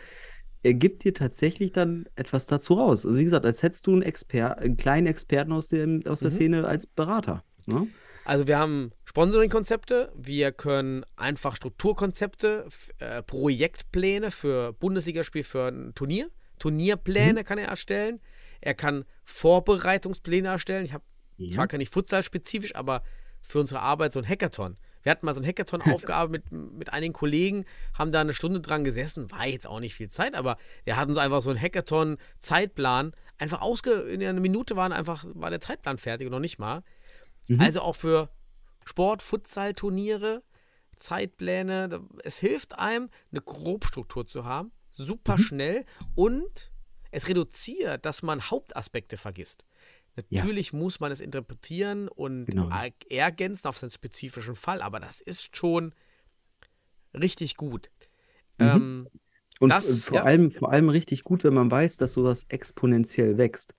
er gibt dir tatsächlich dann etwas dazu raus. Also wie gesagt, als hättest du einen, Exper einen kleinen Experten aus, dem, aus der Mhm. Szene als Berater. Ne? Also wir haben Sponsoring-Konzepte, wir können einfach Strukturkonzepte, äh, Projektpläne für Bundesligaspiel, für ein Turnier, Turnierpläne kann er erstellen. Er kann Vorbereitungspläne erstellen. Ich habe zwar gar nicht Futsal-spezifisch, aber für unsere Arbeit so ein Hackathon. Wir hatten mal so ein Hackathon [LAUGHS] aufgearbeitet mit, mit einigen Kollegen, haben da eine Stunde dran gesessen, war jetzt auch nicht viel Zeit, aber wir hatten so einfach so einen Hackathon-Zeitplan, einfach ausge, in einer Minute waren einfach, war der Zeitplan fertig und noch nicht mal. Mhm. Also auch für Sport, Futsal-Turniere, Zeitpläne. Es hilft einem, eine Grobstruktur zu haben, super Mhm. schnell und es reduziert, dass man Hauptaspekte vergisst. Ja. Natürlich muss man es interpretieren und Genau. er- ergänzen auf seinen spezifischen Fall, aber das ist schon richtig gut. Mhm. Ähm, Und Das, vor, ja. allem, vor allem richtig gut, wenn man weiß, dass sowas exponentiell wächst.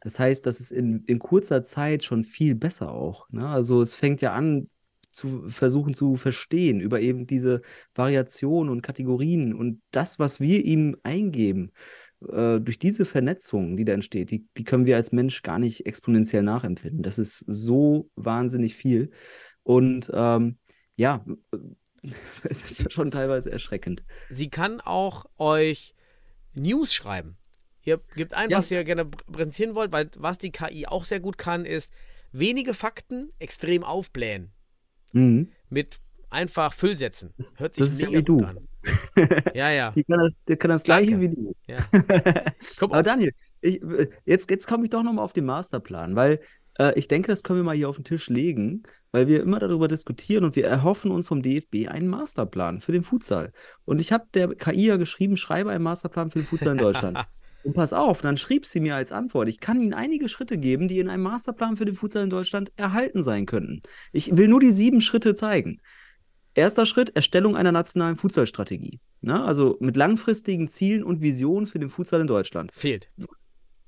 Das heißt, dass es in, in kurzer Zeit schon viel besser auch. Ne? Also es fängt ja an zu versuchen zu verstehen über eben diese Variationen und Kategorien und das, was wir ihm eingeben, äh, durch diese Vernetzung, die da entsteht, die, die können wir als Mensch gar nicht exponentiell nachempfinden. Das ist so wahnsinnig viel. Und ähm, ja, [LAUGHS] es ist schon teilweise erschreckend. sie kann auch euch News schreiben. Ihr gebt ein, Ja. was ihr gerne pr- präsentieren wollt, weil was die KI auch sehr gut kann, ist wenige Fakten extrem aufblähen. Mhm. Mit einfach Füllsätzen. Das- Hört sich das ist ja mega wie du. an. Ja, ja. [LAUGHS] Die kann das, der kann das gleiche wie du. ja. [LAUGHS] Komm, Aber Daniel, ich, äh, jetzt, jetzt komme ich doch nochmal auf den Masterplan, weil äh, ich denke, das können wir mal hier auf den Tisch legen, weil wir immer darüber diskutieren und wir erhoffen uns vom DFB einen Masterplan für den Futsal. Und ich habe der KI ja geschrieben, schreibe einen Masterplan für den Futsal in Deutschland. [LAUGHS] Und pass auf, dann schrieb sie mir als Antwort, ich kann Ihnen einige Schritte geben, die in einem Masterplan für den Futsal in Deutschland erhalten sein könnten. Ich will nur die sieben Schritte zeigen. Erster Schritt, Erstellung einer nationalen Futsalstrategie. Ne? Also mit langfristigen Zielen und Visionen für den Futsal in Deutschland. Fehlt.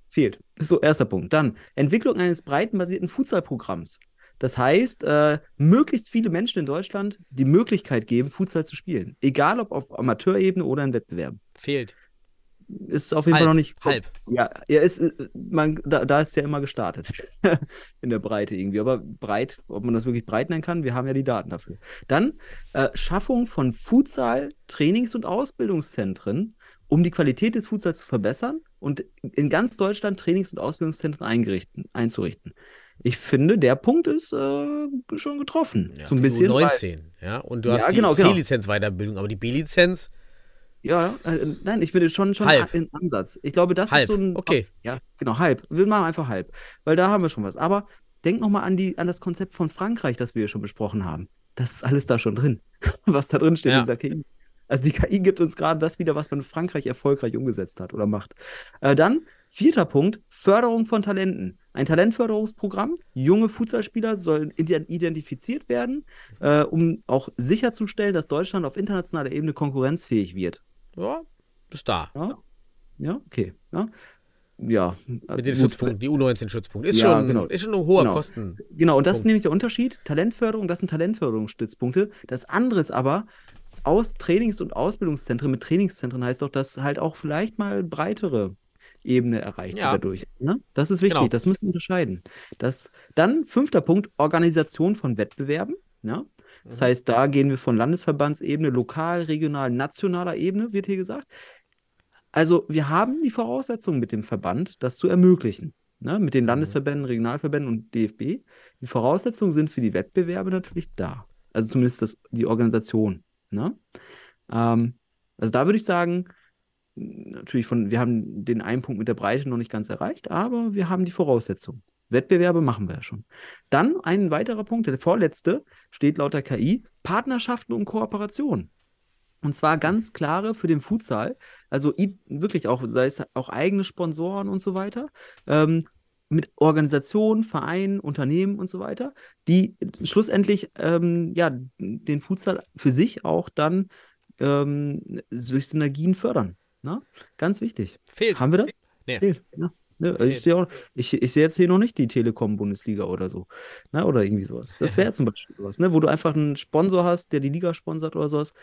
Fehlt. Ist so erster Punkt. Dann Entwicklung eines breitenbasierten Futsalprogramms. Das heißt, äh, möglichst viele Menschen in Deutschland die Möglichkeit geben, Futsal zu spielen. Egal ob auf Amateurebene oder in Wettbewerben. Fehlt. Ist auf jeden Halb, Fall noch nicht. halb. Ja, er ist, man, da, da ist ja immer gestartet. [LAUGHS] in der Breite irgendwie. Aber breit, ob man das wirklich breit nennen kann, wir haben ja die Daten dafür. Dann äh, Schaffung von Futsal, Trainings- und Ausbildungszentren, um die Qualität des Futsals zu verbessern und in ganz Deutschland Trainings- und Ausbildungszentren eingerichten, einzurichten. Ich finde, der Punkt ist äh, schon getroffen. Ja, so ein bisschen. weil- 19, ja. Und du Ja, hast die genau, genau. C-Lizenz-Weiterbildung, aber die B-Lizenz Ja, äh, nein, ich würde schon schon Halb. in Ansatz. Ich glaube, das halb. ist so ein Okay. Ja, genau, halb. Wir machen einfach halb, weil da haben wir schon was. Aber denk noch mal an die an das Konzept von Frankreich, das wir schon besprochen haben. Das ist alles da schon drin, [LAUGHS] was da drin steht Ja. in dieser KI. Also die KI gibt uns gerade das wieder, was man in Frankreich erfolgreich umgesetzt hat oder macht. Äh, dann vierter Punkt: Förderung von Talenten. Ein Talentförderungsprogramm. Junge Futsalspieler sollen ide- identifiziert werden, äh, um auch sicherzustellen, dass Deutschland auf internationaler Ebene konkurrenzfähig wird. Ja, ist da. Ja, ja, okay. Ja, ja. Mit den gut. Schutzpunkten, die U19-Schutzpunkte. Ist, Ja, schon, genau. ist schon ein hoher Genau. Kosten. Genau, und das ist nämlich der Unterschied. Talentförderung, das sind Talentförderungsstützpunkte. Das andere ist aber, aus Trainings- und Ausbildungszentren mit Trainingszentren heißt doch, dass halt auch vielleicht mal breitere Ebene erreicht Ja. dadurch. Ne? Das ist wichtig, Genau. das müssen wir unterscheiden. Das, dann fünfter Punkt, Organisation von Wettbewerben. Ja? Das Mhm. heißt, da gehen wir von Landesverbandsebene, lokal, regional, nationaler Ebene, wird hier gesagt. Also wir haben die Voraussetzungen mit dem Verband, das zu ermöglichen. Ne? Mit den Landesverbänden, Regionalverbänden und DFB. Die Voraussetzungen sind für die Wettbewerbe natürlich da. Also zumindest das, die Organisation. Ne? Ähm, also da würde ich sagen, natürlich von, wir haben den einen Punkt mit der Breite noch nicht ganz erreicht, aber wir haben die Voraussetzungen. Wettbewerbe machen wir ja schon. Dann ein weiterer Punkt, der vorletzte, steht laut der KI, Partnerschaften und Kooperation. Und zwar ganz klare für den Futsal, also wirklich auch, sei es auch eigene Sponsoren und so weiter, ähm, mit Organisationen, Vereinen, Unternehmen und so weiter, die schlussendlich ähm, ja, den Futsal für sich auch dann ähm, durch Synergien fördern. Ne? Ganz wichtig. Fehlt. Haben wir das? Nee. Fehlt. Ja. Ne, Fehlt. ich sehe auch, ich, ich sehe jetzt hier noch nicht die Telekom-Bundesliga oder so. Ne, oder irgendwie sowas. Das wäre [LAUGHS] zum Beispiel sowas, ne, wo du einfach einen Sponsor hast, der die Liga sponsert oder sowas.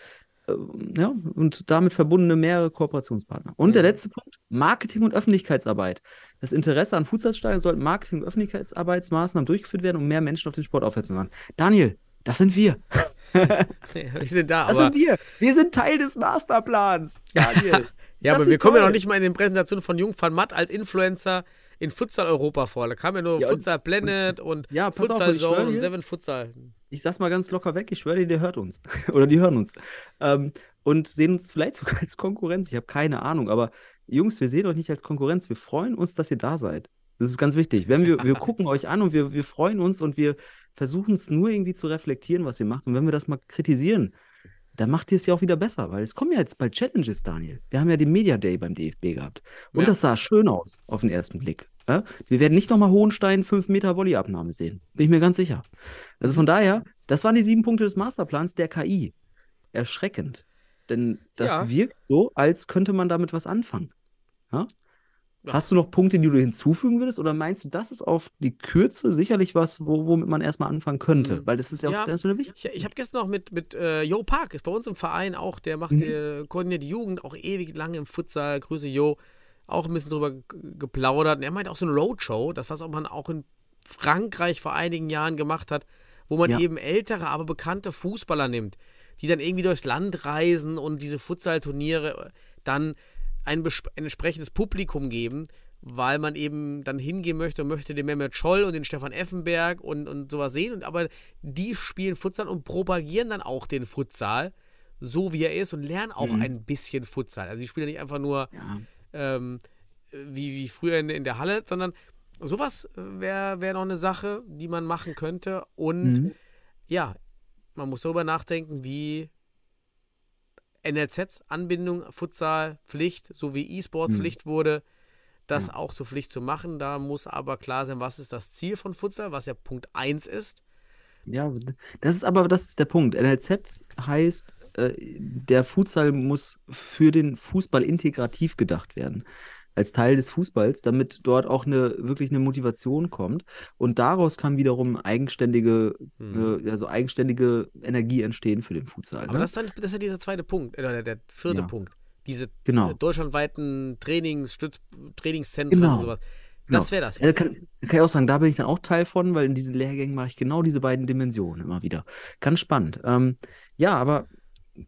Ähm, Ja, und damit verbundene mehrere Kooperationspartner. Und der Mhm. letzte Punkt: Marketing und Öffentlichkeitsarbeit. Das Interesse an Futsalstadien sollten Marketing- und Öffentlichkeitsarbeitsmaßnahmen durchgeführt werden, um mehr Menschen auf den Sport aufmerksam zu machen. Daniel, das sind wir. [LAUGHS] wir sind da, Das sind wir. Wir sind Teil des Masterplans. Daniel. [LAUGHS] Ja, aber wir nicht kommen ja toll? noch nicht mal in den Präsentationen von Jung van Matt als Influencer in Futsal Europa vor. Da kam ja nur Ja, und- Futsal Planet und Ja, pass auf, Futsal und schwöre Zone und Seven Futsal. ich sag's mal ganz locker weg, ich schwöre dir, der hört uns. [LAUGHS] Oder die hören uns. Ähm, und sehen uns vielleicht [LAUGHS] sogar als Konkurrenz. Ich habe keine Ahnung. Aber Jungs, wir sehen euch nicht als Konkurrenz. Wir freuen uns, dass ihr da seid. Das ist ganz wichtig. Wenn wir, wir [LAUGHS] gucken euch an und wir, wir freuen uns und wir versuchen es nur irgendwie zu reflektieren, was ihr macht. Und wenn wir das mal kritisieren, dann macht ihr es ja auch wieder besser, weil es kommen ja jetzt bald Challenges, Daniel. Wir haben ja den Media Day beim DFB gehabt. Und Ja. das sah schön aus auf den ersten Blick. Ja? Wir werden nicht nochmal Hohenstein 5 Meter Volleyabnahme sehen. Bin ich mir ganz sicher. Also von daher, das waren die sieben Punkte des Masterplans der KI. Erschreckend. Denn das Ja. wirkt so, als könnte man damit was anfangen. Ja? Ja. Hast du noch Punkte, die du hinzufügen würdest? Oder meinst du, das ist auf die Kürze sicherlich was, wo, womit man erstmal anfangen könnte? Mhm. Weil das ist ja, Ja. auch ganz wichtig. Ich, ich habe gestern noch mit, mit äh, Jo Park, ist bei uns im Verein auch, der macht, Mhm. äh, koordiniert die Jugend auch ewig lange im Futsal. Grüße Jo, auch ein bisschen drüber geplaudert. Und er meint auch so eine Roadshow, das was auch man auch in Frankreich vor einigen Jahren gemacht hat, wo man Ja. eben ältere, aber bekannte Fußballer nimmt, die dann irgendwie durchs Land reisen und diese Futsal-Turniere dann ein, ein entsprechendes Publikum geben, weil man eben dann hingehen möchte und möchte den Mehmet Scholl und den Stefan Effenberg und, und sowas sehen. Und, aber die spielen Futsal und propagieren dann auch den Futsal, so wie er ist und lernen auch Mhm. ein bisschen Futsal. Also die spielen nicht einfach nur Ja. ähm, wie, wie früher in, in der Halle, sondern sowas wäre wär noch eine Sache, die man machen könnte. Und Mhm. ja, man muss darüber nachdenken, wie NLZs Anbindung, Futsal Pflicht, so wie E-Sports Hm. Pflicht wurde, das Ja. auch zur Pflicht zu machen. Da muss aber klar sein, was ist das Ziel von Futsal, was ja Punkt 1 ist. Ja, das ist aber, das ist der Punkt. NLZ heißt, äh, der Futsal muss für den Fußball integrativ gedacht werden. Als Teil des Fußballs, damit dort auch eine, wirklich eine Motivation kommt. Und daraus kann wiederum eigenständige, Hm. äh, also eigenständige Energie entstehen für den Futsal. Aber ne? das ist, dann, das ist ja dieser zweite Punkt, oder der, der vierte Ja. Punkt. Diese Genau. äh, deutschlandweiten Trainings, Trainingszentren Genau. und sowas. Genau. Das wäre das. Ja, kann, kann ich auch sagen, da bin ich dann auch Teil von, weil in diesen Lehrgängen mache ich genau diese beiden Dimensionen immer wieder. Ganz spannend. Ähm, ja, aber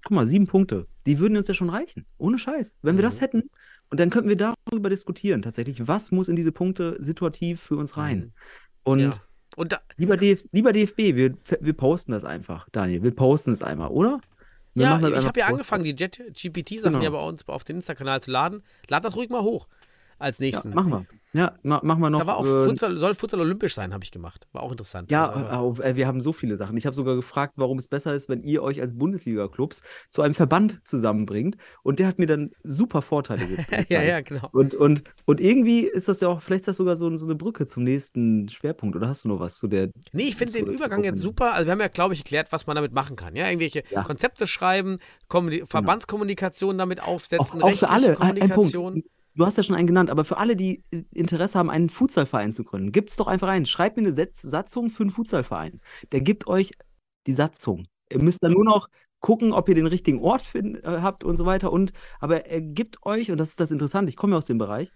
guck mal, sieben Punkte, die würden uns ja schon reichen. Ohne Scheiß. Wenn wir das Mhm. hätten, und dann könnten wir darüber diskutieren, tatsächlich, was muss in diese Punkte situativ für uns rein? Mhm. Und Ja. Und da, lieber, DF lieber DFB, wir, wir posten das einfach, Daniel. Wir posten es einmal, oder? Wir ja, ich habe ja angefangen, die Jet-GPT-Sachen Genau. ja bei uns auf den Insta-Kanal zu laden. Lad das ruhig mal hoch als Ja, nächsten. machen wir. Ja, ma machen wir noch. da war auch äh, Futsal, soll Futsal olympisch sein, habe ich gemacht. War auch interessant. Ja, Also äh, wir haben so viele Sachen. Ich habe sogar gefragt, warum es besser ist, wenn ihr euch als Bundesliga-Clubs zu einem Verband zusammenbringt. Und der hat mir dann super Vorteile ge [LAUGHS] gezeigt. ja, ja, genau. Und, und, und irgendwie ist das ja auch, vielleicht ist das sogar so, so eine Brücke zum nächsten Schwerpunkt. Oder hast du noch was zu der? Nee, ich finde den Übergang jetzt super. Also wir haben ja, glaube ich, erklärt, was man damit machen kann. Ja, irgendwelche Ja. Konzepte schreiben, Kommuni Verbandskommunikation damit Auch, aufsetzen, auch für alle. rechtliche Ein, ein Kommunikation. Punkt. Du hast ja schon einen genannt, aber für alle, die äh, Interesse haben, einen Futsalverein zu gründen, gibt es doch einfach einen. Schreibt mir eine Setz Satzung für einen Futsalverein. Der gibt euch die Satzung. Ihr müsst dann nur noch gucken, ob ihr den richtigen Ort äh, habt und so weiter. Und aber er gibt euch, und das ist das Interessante, ich komme ja aus dem Bereich,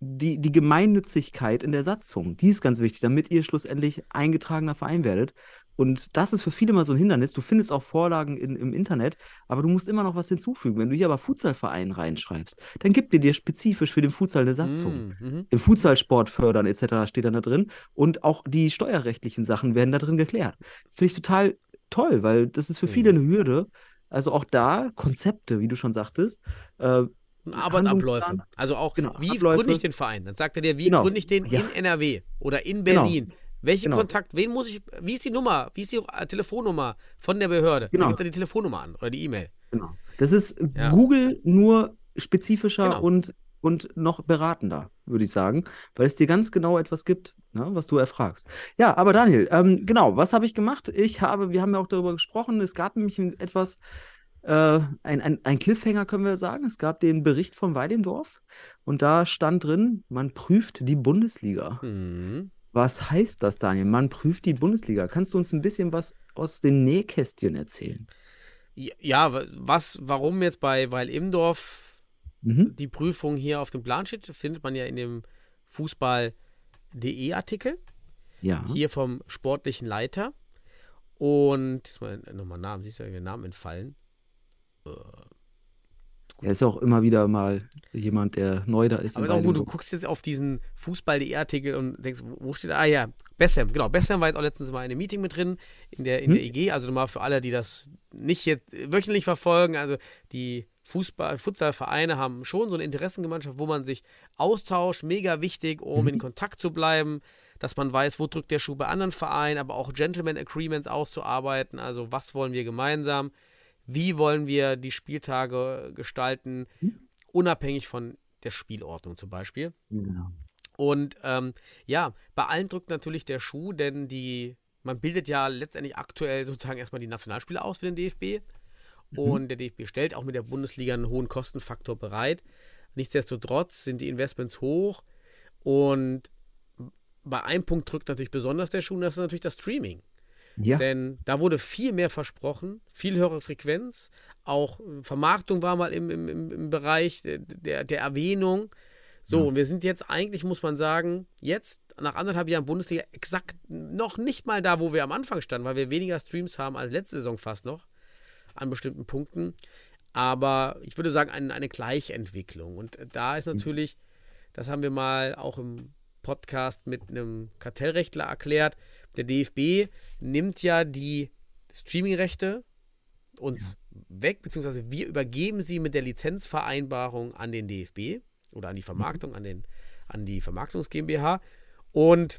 die, die Gemeinnützigkeit in der Satzung. Die ist ganz wichtig, damit ihr schlussendlich eingetragener Verein werdet. Und das ist für viele mal so ein Hindernis. Du findest auch Vorlagen in, im Internet, aber du musst immer noch was hinzufügen. Wenn du hier aber Futsalverein reinschreibst, dann gibt dir dir spezifisch für den Futsal eine Satzung. Mm, mhm. Im Futsalsport fördern etc. steht dann da drin. Und auch die steuerrechtlichen Sachen werden da drin geklärt. Finde ich total toll, weil das ist für viele Mhm. eine Hürde. Also auch da Konzepte, wie du schon sagtest. Äh, Arbeitsabläufe. Also auch, Genau, wie Abläufe. gründe ich den Verein? Dann sagt er dir, wie Genau. gründe ich den Ja. in NRW oder in Genau. Berlin? Welche Genau. Kontakt, wen muss ich, wie ist die Nummer, wie ist die äh, Telefonnummer von der Behörde? Genau. Gibt er die Telefonnummer an oder die E-Mail. Genau. Das ist Ja. Google nur spezifischer Genau. und, und noch beratender, würde ich sagen, weil es dir ganz genau etwas gibt, ne, was du erfragst. Ja, aber Daniel, ähm, genau, was habe ich gemacht? Ich habe, wir haben ja auch darüber gesprochen, es gab nämlich etwas, äh, ein, ein, ein Cliffhanger können wir sagen. Es gab den Bericht von Weidendorf und da stand drin, man prüft die Bundesliga. Mhm. Was heißt das, Daniel? Man prüft die Bundesliga. Kannst du uns ein bisschen was aus den Nähkästchen erzählen? Ja, Ja, wa- was, warum jetzt bei Weil Imdorf Mhm. die Prüfung hier auf dem Plan steht, findet man ja in dem Fußball.de Artikel, Ja. hier vom sportlichen Leiter. Und, nochmal Namen, siehst du, mir Namen entfallen. Er ist auch immer wieder mal jemand, der neu da ist. Aber ist auch gut, du guckst jetzt auf diesen Fußball.de Artikel und denkst, wo steht da? Ah ja, Bessem, genau. Bessem war jetzt auch letztens mal in einem Meeting mit drin, in der, in Hm? der EG. Also nochmal für alle, die das nicht jetzt wöchentlich verfolgen. Also die Fußball, Futsalvereine haben schon so eine Interessengemeinschaft, wo man sich austauscht, mega wichtig, um Mhm. in Kontakt zu bleiben, dass man weiß, wo drückt der Schuh bei anderen Vereinen, aber auch Gentleman Agreements auszuarbeiten. Also was wollen wir gemeinsam? Wie wollen wir die Spieltage gestalten? Mhm. unabhängig von der Spielordnung zum Beispiel. Genau. Und ähm, ja, bei allen drückt natürlich der Schuh, denn die, man bildet ja letztendlich aktuell sozusagen erstmal die Nationalspieler aus für den DFB. Und der DFB stellt auch mit der Bundesliga einen hohen Kostenfaktor bereit. Nichtsdestotrotz sind die Investments hoch und bei einem Punkt drückt natürlich besonders der Schuh, und das ist natürlich das Streaming. Ja. Denn da wurde viel mehr versprochen, viel höhere Frequenz. Auch äh, Vermarktung war mal im, im, im Bereich der, der, Erwähnung. So, Ja. und wir sind jetzt eigentlich, muss man sagen, jetzt nach anderthalb Jahren Bundesliga exakt noch nicht mal da, wo wir am Anfang standen, weil wir weniger Streams haben als letzte Saison fast noch an bestimmten Punkten. Aber ich würde sagen, eine, eine Gleichentwicklung. Und da ist natürlich, das haben wir mal auch im Podcast mit einem Kartellrechtler erklärt, der DFB nimmt ja die Streamingrechte uns weg, beziehungsweise wir übergeben sie mit der Lizenzvereinbarung an den DFB oder an die Vermarktung, an, den, an die Vermarktungs GmbH. Und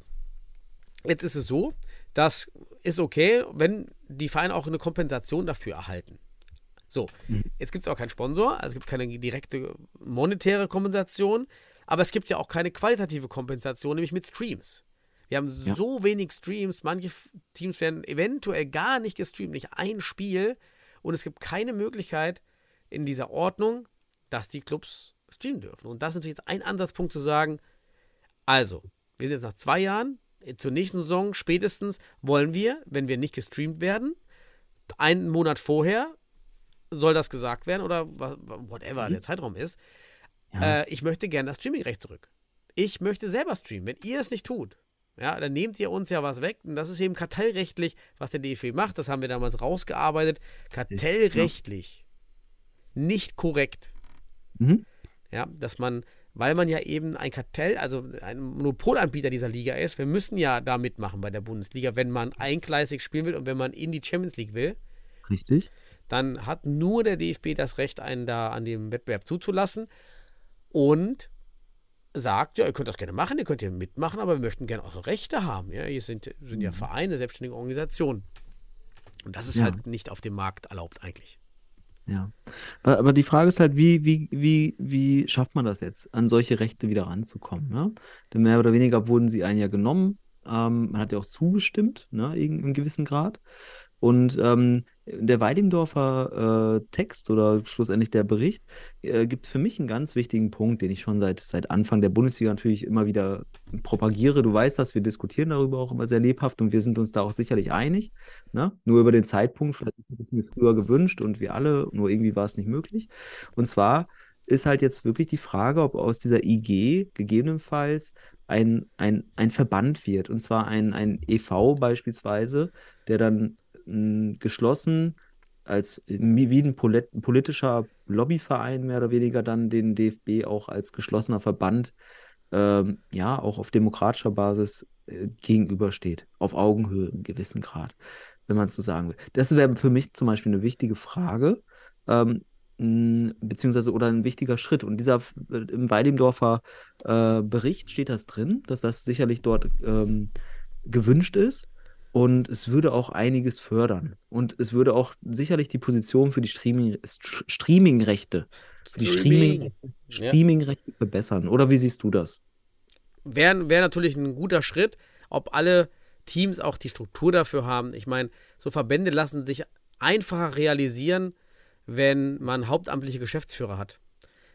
jetzt ist es so, das ist okay, wenn die Vereine auch eine Kompensation dafür erhalten. So, jetzt gibt es auch keinen Sponsor, also es gibt keine direkte monetäre Kompensation, aber es gibt ja auch keine qualitative Kompensation, nämlich mit Streams. Wir haben Ja. so wenig Streams, manche Teams werden eventuell gar nicht gestreamt, nicht ein Spiel und es gibt keine Möglichkeit in dieser Ordnung, dass die Clubs streamen dürfen. Und das ist natürlich jetzt ein Ansatzpunkt zu sagen, also, wir sind jetzt nach zwei Jahren, äh, zur nächsten Saison spätestens wollen wir, wenn wir nicht gestreamt werden, einen Monat vorher soll das gesagt werden oder whatever der Zeitraum ist. Ja. Äh, ich möchte gerne das Streamingrecht zurück. Ich möchte selber streamen. Wenn ihr es nicht tut, ja, dann nehmt ihr uns ja was weg. Und das ist eben kartellrechtlich, was der DFB macht. Das haben wir damals rausgearbeitet. Kartellrechtlich nicht korrekt. Mhm. Ja, dass man, weil man ja eben ein Kartell, also ein Monopolanbieter dieser Liga ist, wir müssen ja da mitmachen bei der Bundesliga, wenn man eingleisig spielen will und wenn man in die Champions League will, Richtig. dann hat nur der DFB das Recht, einen da an dem Wettbewerb zuzulassen und sagt, ja, ihr könnt das gerne machen, ihr könnt hier mitmachen, aber wir möchten gerne eure Rechte haben. Ja, hier sind, sind ja Vereine, selbstständige Organisationen. Und das ist Ja. halt nicht auf dem Markt erlaubt eigentlich. Ja. Aber die Frage ist halt, wie, wie, wie, wie schafft man das jetzt, an solche Rechte wieder ranzukommen? Ne? Denn mehr oder weniger wurden sie ein Jahr genommen. Ähm, man hat ja auch zugestimmt, ne, in einem gewissen Grad. Und ähm, der Weidemdorfer äh, Text oder schlussendlich der Bericht äh, gibt für mich einen ganz wichtigen Punkt, den ich schon seit, seit Anfang der Bundesliga natürlich immer wieder propagiere. Du weißt das, wir diskutieren darüber auch immer sehr lebhaft und wir sind uns da auch sicherlich einig. Ne? Nur über den Zeitpunkt, vielleicht hätte ich es mir früher gewünscht und wir alle, nur irgendwie war es nicht möglich. Und zwar ist halt jetzt wirklich die Frage, ob aus dieser IG gegebenenfalls ein, ein, ein Verband wird. Und zwar ein, ein EV beispielsweise, der dann mh, geschlossen als wie ein polit politischer Lobbyverein mehr oder weniger dann den DFB auch als geschlossener Verband ähm, ja auch auf demokratischer Basis äh, gegenübersteht, auf Augenhöhe im gewissen Grad, wenn man es so sagen will. Das wäre für mich zum Beispiel eine wichtige Frage, ähm, mh, beziehungsweise oder ein wichtiger Schritt. Und dieser äh, im Weidemdorfer äh, Bericht steht das drin, dass das sicherlich dort ähm, gewünscht ist. Und es würde auch einiges fördern. Und es würde auch sicherlich die Position für die Streaming, St- Streaming-Rechte, für die Streaming. Streaming, Ja. Verbessern. Oder wie siehst du das? Wäre wär natürlich ein guter Schritt, ob alle Teams auch die Struktur dafür haben. Ich meine, so Verbände lassen sich einfacher realisieren, wenn man hauptamtliche Geschäftsführer hat.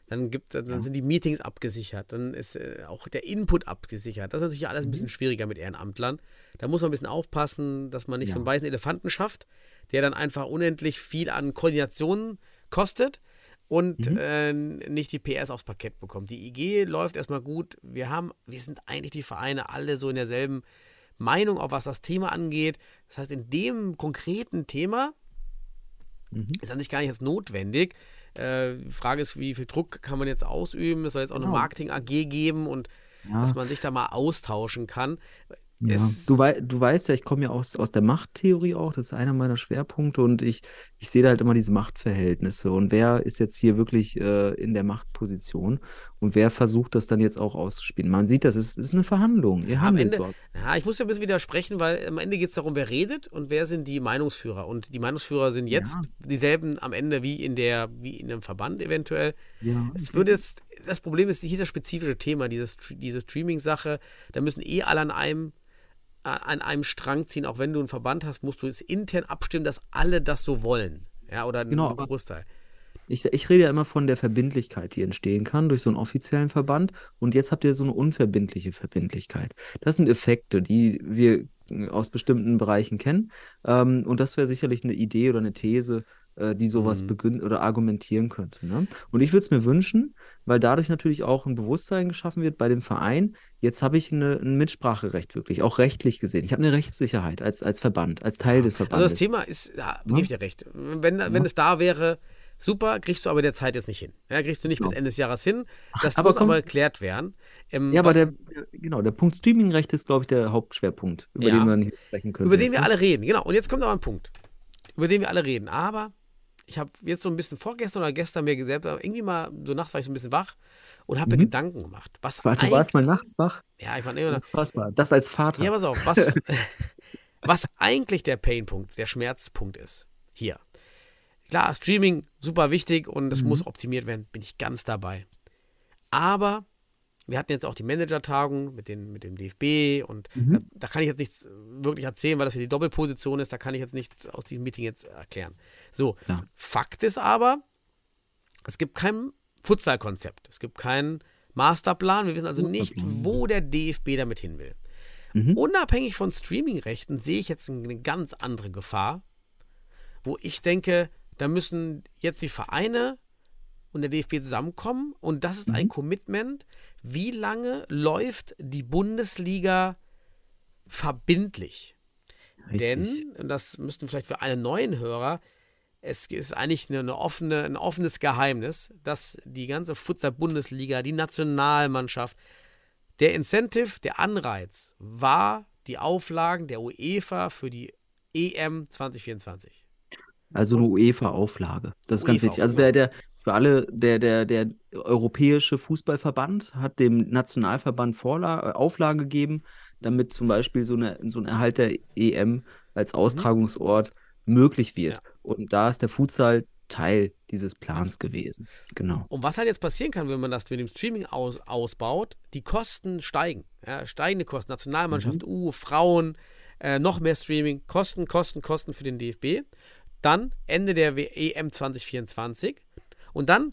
Dann, gibt, dann Ja. sind die Meetings abgesichert, dann ist äh, auch der Input abgesichert. Das ist natürlich alles ein Mhm. bisschen schwieriger mit Ehrenamtlern. Da muss man ein bisschen aufpassen, dass man nicht so Ja. einen weißen Elefanten schafft, der dann einfach unendlich viel an Koordination kostet und Mhm. äh, nicht die PS aufs Parkett bekommt. Die IG läuft erstmal gut. Wir haben, wir sind eigentlich die Vereine alle so in derselben Meinung, auch was das Thema angeht. Das heißt, in dem konkreten Thema Mhm. ist an sich gar nicht jetzt notwendig. Äh, die Frage ist, wie viel Druck kann man jetzt ausüben? Es soll jetzt auch eine Genau. Marketing-AG geben und Ja. dass man sich da mal austauschen kann. Ja, du, wei du weißt ja, ich komme ja aus, aus der Machttheorie auch, das ist einer meiner Schwerpunkte und ich, ich sehe da halt immer diese Machtverhältnisse und wer ist jetzt hier wirklich äh, in der Machtposition und wer versucht das dann jetzt auch auszuspielen. Man sieht das, es ist eine Verhandlung, ihr Ja, am Ende, dort. ja, ich muss ja ein bisschen widersprechen, weil am Ende geht es darum, wer redet und wer sind die Meinungsführer. Und die Meinungsführer sind jetzt Ja. dieselben am Ende wie in der, wie in einem Verband eventuell. Ja, Es wird jetzt, das Problem ist hier das spezifische Thema, dieses, diese Streaming-Sache. Da müssen eh alle an einem, an einem Strang ziehen. Auch wenn du einen Verband hast, musst du es intern abstimmen, dass alle das so wollen. Ja, oder ein Genau, Großteil. Ich, ich rede ja immer von der Verbindlichkeit, die entstehen kann durch so einen offiziellen Verband. Und jetzt habt ihr so eine unverbindliche Verbindlichkeit. Das sind Effekte, die wir aus bestimmten Bereichen kennen. Ähm, und das wäre sicherlich eine Idee oder eine These, äh, die sowas Mhm. begründen oder argumentieren könnte. Ne? Und ich würde es mir wünschen, weil dadurch natürlich auch ein Bewusstsein geschaffen wird bei dem Verein. Jetzt habe ich eine, ein Mitspracherecht wirklich, auch rechtlich gesehen. Ich habe eine Rechtssicherheit als, als Verband, als Teil des Also Verbandes. das Thema ist, ja, Ja. gebe ich dir recht. Wenn, wenn Ja. es da wäre, super, kriegst du aber der Zeit jetzt nicht hin. Ja, kriegst du nicht bis Genau. Ende des Jahres hin. Das aber muss komm- aber geklärt werden. Ähm, Ja, aber der, genau, der Punkt Streamingrecht ist, glaube ich, der Hauptschwerpunkt, über Ja. den wir hier sprechen können. über den jetzt, wir ne? alle reden. Genau. Und jetzt kommt aber ein Punkt, über den wir alle reden. Aber ich habe jetzt so ein bisschen vorgestern oder gestern mir selbst irgendwie mal so nachts war ich so ein bisschen wach und habe mir Mhm. Gedanken gemacht. Was Warte, du warst mal nachts wach? Ja, ich war immer Unfassbar. Das als Vater. Ja, pass auf, was, [LAUGHS] [LAUGHS] was eigentlich der Painpunkt, der Schmerzpunkt ist, hier. Klar, Streaming super wichtig und es Mhm. muss optimiert werden, bin ich ganz dabei. Aber wir hatten jetzt auch die Manager-Tagung mit, den, mit dem DFB und Mhm. da, da kann ich jetzt nichts wirklich erzählen, weil das hier die Doppelposition ist. Da kann ich jetzt nichts aus diesem Meeting jetzt erklären. So, Klar. Fakt ist aber, es gibt kein Futsal-Konzept. Es gibt keinen Masterplan. Wir wissen also nicht, wo der DFB damit hin will. Mhm. Unabhängig von Streaming-Rechten sehe ich jetzt eine ganz andere Gefahr, wo ich denke, da müssen jetzt die Vereine und der DFB zusammenkommen und das ist ein Mhm. Commitment. Wie lange läuft die Bundesliga verbindlich? Richtig. Denn, und das müssten vielleicht für einen neuen Hörer, es ist eigentlich eine, eine offene, ein offenes Geheimnis, dass die ganze Futsal-Bundesliga, die Nationalmannschaft, der Incentive, der Anreiz war die Auflagen der UEFA für die EM 2024. Also eine UEFA-Auflage. Das ist ganz UEFA wichtig. Also der, der, für alle, der, der, der Europäische Fußballverband hat dem Nationalverband Vorla äh, Auflagen gegeben, damit zum Beispiel so, eine, so ein Erhalt der EM als Austragungsort möglich wird. Ja. Und da ist der Futsal Teil dieses Plans gewesen. Genau. Und was halt jetzt passieren kann, wenn man das mit dem Streaming aus, ausbaut, die Kosten steigen. Ja, steigende Kosten, Nationalmannschaft, U, Frauen, äh, noch mehr Streaming, Kosten, Kosten, Kosten für den DFB. Dann Ende der EM 2024. Und dann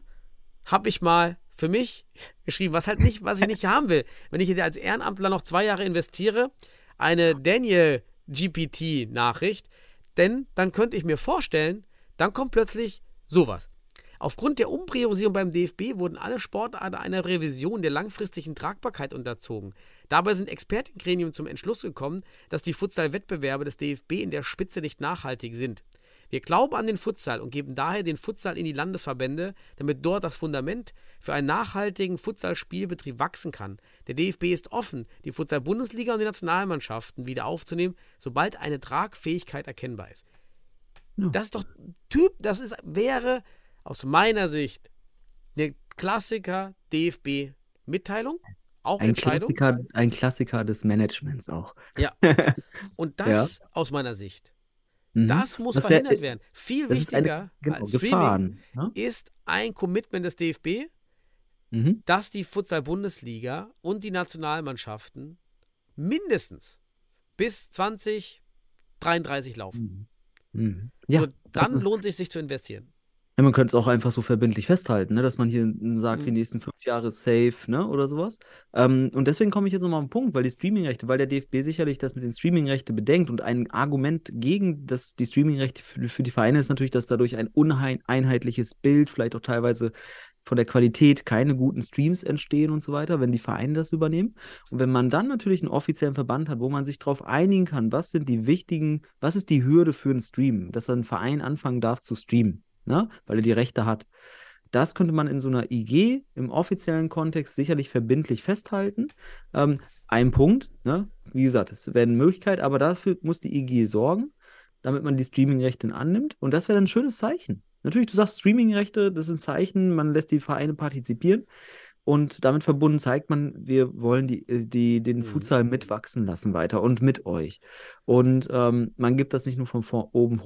habe ich mal für mich [LAUGHS] geschrieben, was halt nicht, was ich nicht haben will. Wenn ich jetzt als Ehrenamtler noch zwei Jahre investiere, eine Daniel GPT-Nachricht, denn dann könnte ich mir vorstellen, dann kommt plötzlich sowas. Aufgrund der Umpriorisierung beim DFB wurden alle Sportarten einer Revision der langfristigen Tragbarkeit unterzogen. Dabei sind Expertengremien zum Entschluss gekommen, dass die Futsal-Wettbewerbe des DFB in der Spitze nicht nachhaltig sind. Wir glauben an den Futsal und geben daher den Futsal in die Landesverbände, damit dort das Fundament für einen nachhaltigen Futsal-Spielbetrieb wachsen kann. Der DFB ist offen, die Futsal-Bundesliga und die Nationalmannschaften wieder aufzunehmen, sobald eine Tragfähigkeit erkennbar ist. Ja. Das ist doch Typ, das ist, wäre aus meiner Sicht eine Klassiker DFB-Mitteilung, auch Ein. Klassiker, ein Klassiker des Managements auch. Ja. [LAUGHS] Und das aus meiner Sicht. Mhm. Das muss Das wär- verhindert werden. Viel Das ist eine wichtiger genau, als Streaming Gefahren. Ne? ist ein Commitment des DFB, Mhm. dass die Futsal-Bundesliga und die Nationalmannschaften mindestens bis 2033 laufen. Mhm. Mhm. Ja, Nur dann lohnt es sich zu investieren. Ja, man könnte es auch einfach so verbindlich festhalten, ne? dass man hier mm, sagt, die Mhm. nächsten fünf Jahre safe, ne? oder sowas. Ähm, und deswegen komme ich jetzt nochmal auf den Punkt, weil die Streamingrechte, weil der DFB sicherlich das mit den Streamingrechten bedenkt und ein Argument gegen das, die Streamingrechte für, für die Vereine ist natürlich, dass dadurch ein uneinheitliches Bild, vielleicht auch teilweise von der Qualität keine guten Streams entstehen und so weiter, wenn die Vereine das übernehmen. Und wenn man dann natürlich einen offiziellen Verband hat, wo man sich darauf einigen kann, was sind die wichtigen, was ist die Hürde für einen Stream, dass ein Verein anfangen darf zu streamen, ne? weil er die Rechte hat. Das könnte man in so einer IG im offiziellen Kontext sicherlich verbindlich festhalten. Ähm, ein Punkt, ne? wie gesagt, es wäre eine Möglichkeit, aber dafür muss die IG sorgen, damit man die Streamingrechte annimmt. Und das wäre dann ein schönes Zeichen. Natürlich, du sagst Streamingrechte, das ist ein Zeichen, man lässt die Vereine partizipieren. Und damit verbunden zeigt man, wir wollen die, äh, die, den Mhm. Futsal mitwachsen lassen weiter und mit euch. Und ähm, man gibt das nicht nur von vor, oben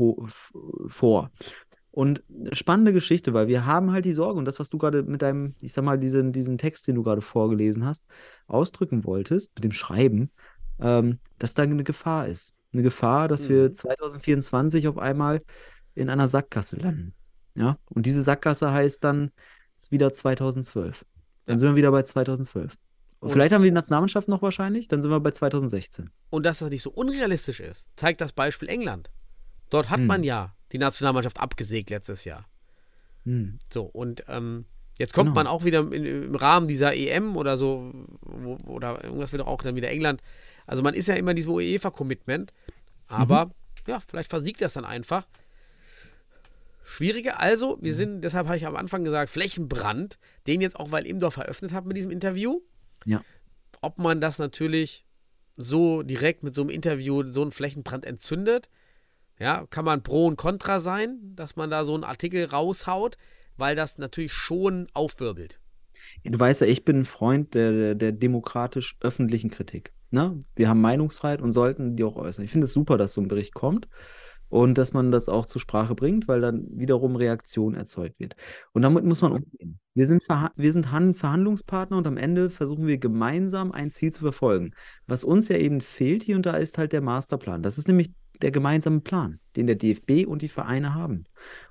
vor. Und spannende Geschichte, weil wir haben halt die Sorge und das, was du gerade mit deinem, ich sag mal, diesen, diesen Text, den du gerade vorgelesen hast, ausdrücken wolltest, mit dem Schreiben, ähm, dass da eine Gefahr ist. Eine Gefahr, dass wir Mhm. 2024 auf einmal in einer Sackgasse landen. Ja, und diese Sackgasse heißt dann wieder 2012. Dann Ja. sind wir wieder bei 2012. Und Und- vielleicht haben wir die Nationalmannschaft noch wahrscheinlich, dann sind wir bei 2016. Und dass das nicht so unrealistisch ist, zeigt das Beispiel England. Dort hat Hm. man ja die Nationalmannschaft abgesägt letztes Jahr. Hm. So, und ähm, jetzt kommt Genau. man auch wieder in, im Rahmen dieser EM oder so, wo, oder irgendwas wird auch dann wieder England. Also man ist ja immer in diesem UEFA-Commitment, aber Mhm. ja, vielleicht versiegt das dann einfach. Schwieriger, also, Mhm. wir sind, deshalb habe ich am Anfang gesagt, Flächenbrand, den jetzt auch, weil Imdorf eröffnet hat mit diesem Interview. Ja. Ob man das natürlich so direkt mit so einem Interview so einen Flächenbrand entzündet, ja, kann man pro und contra sein, dass man da so einen Artikel raushaut, weil das natürlich schon aufwirbelt. Du weißt ja, ich bin ein Freund der, der, demokratisch-öffentlichen Kritik. Ne? Wir haben Meinungsfreiheit und sollten die auch äußern. Ich finde es super, dass so ein Bericht kommt. und dass man das auch zur Sprache bringt, weil dann wiederum Reaktion erzeugt wird. Und damit muss man umgehen. Wir sind, wir sind Han Verhandlungspartner und am Ende versuchen wir gemeinsam ein Ziel zu verfolgen. Was uns ja eben fehlt hier und da ist halt der Masterplan. Das ist nämlich der gemeinsame Plan, den der DFB und die Vereine haben.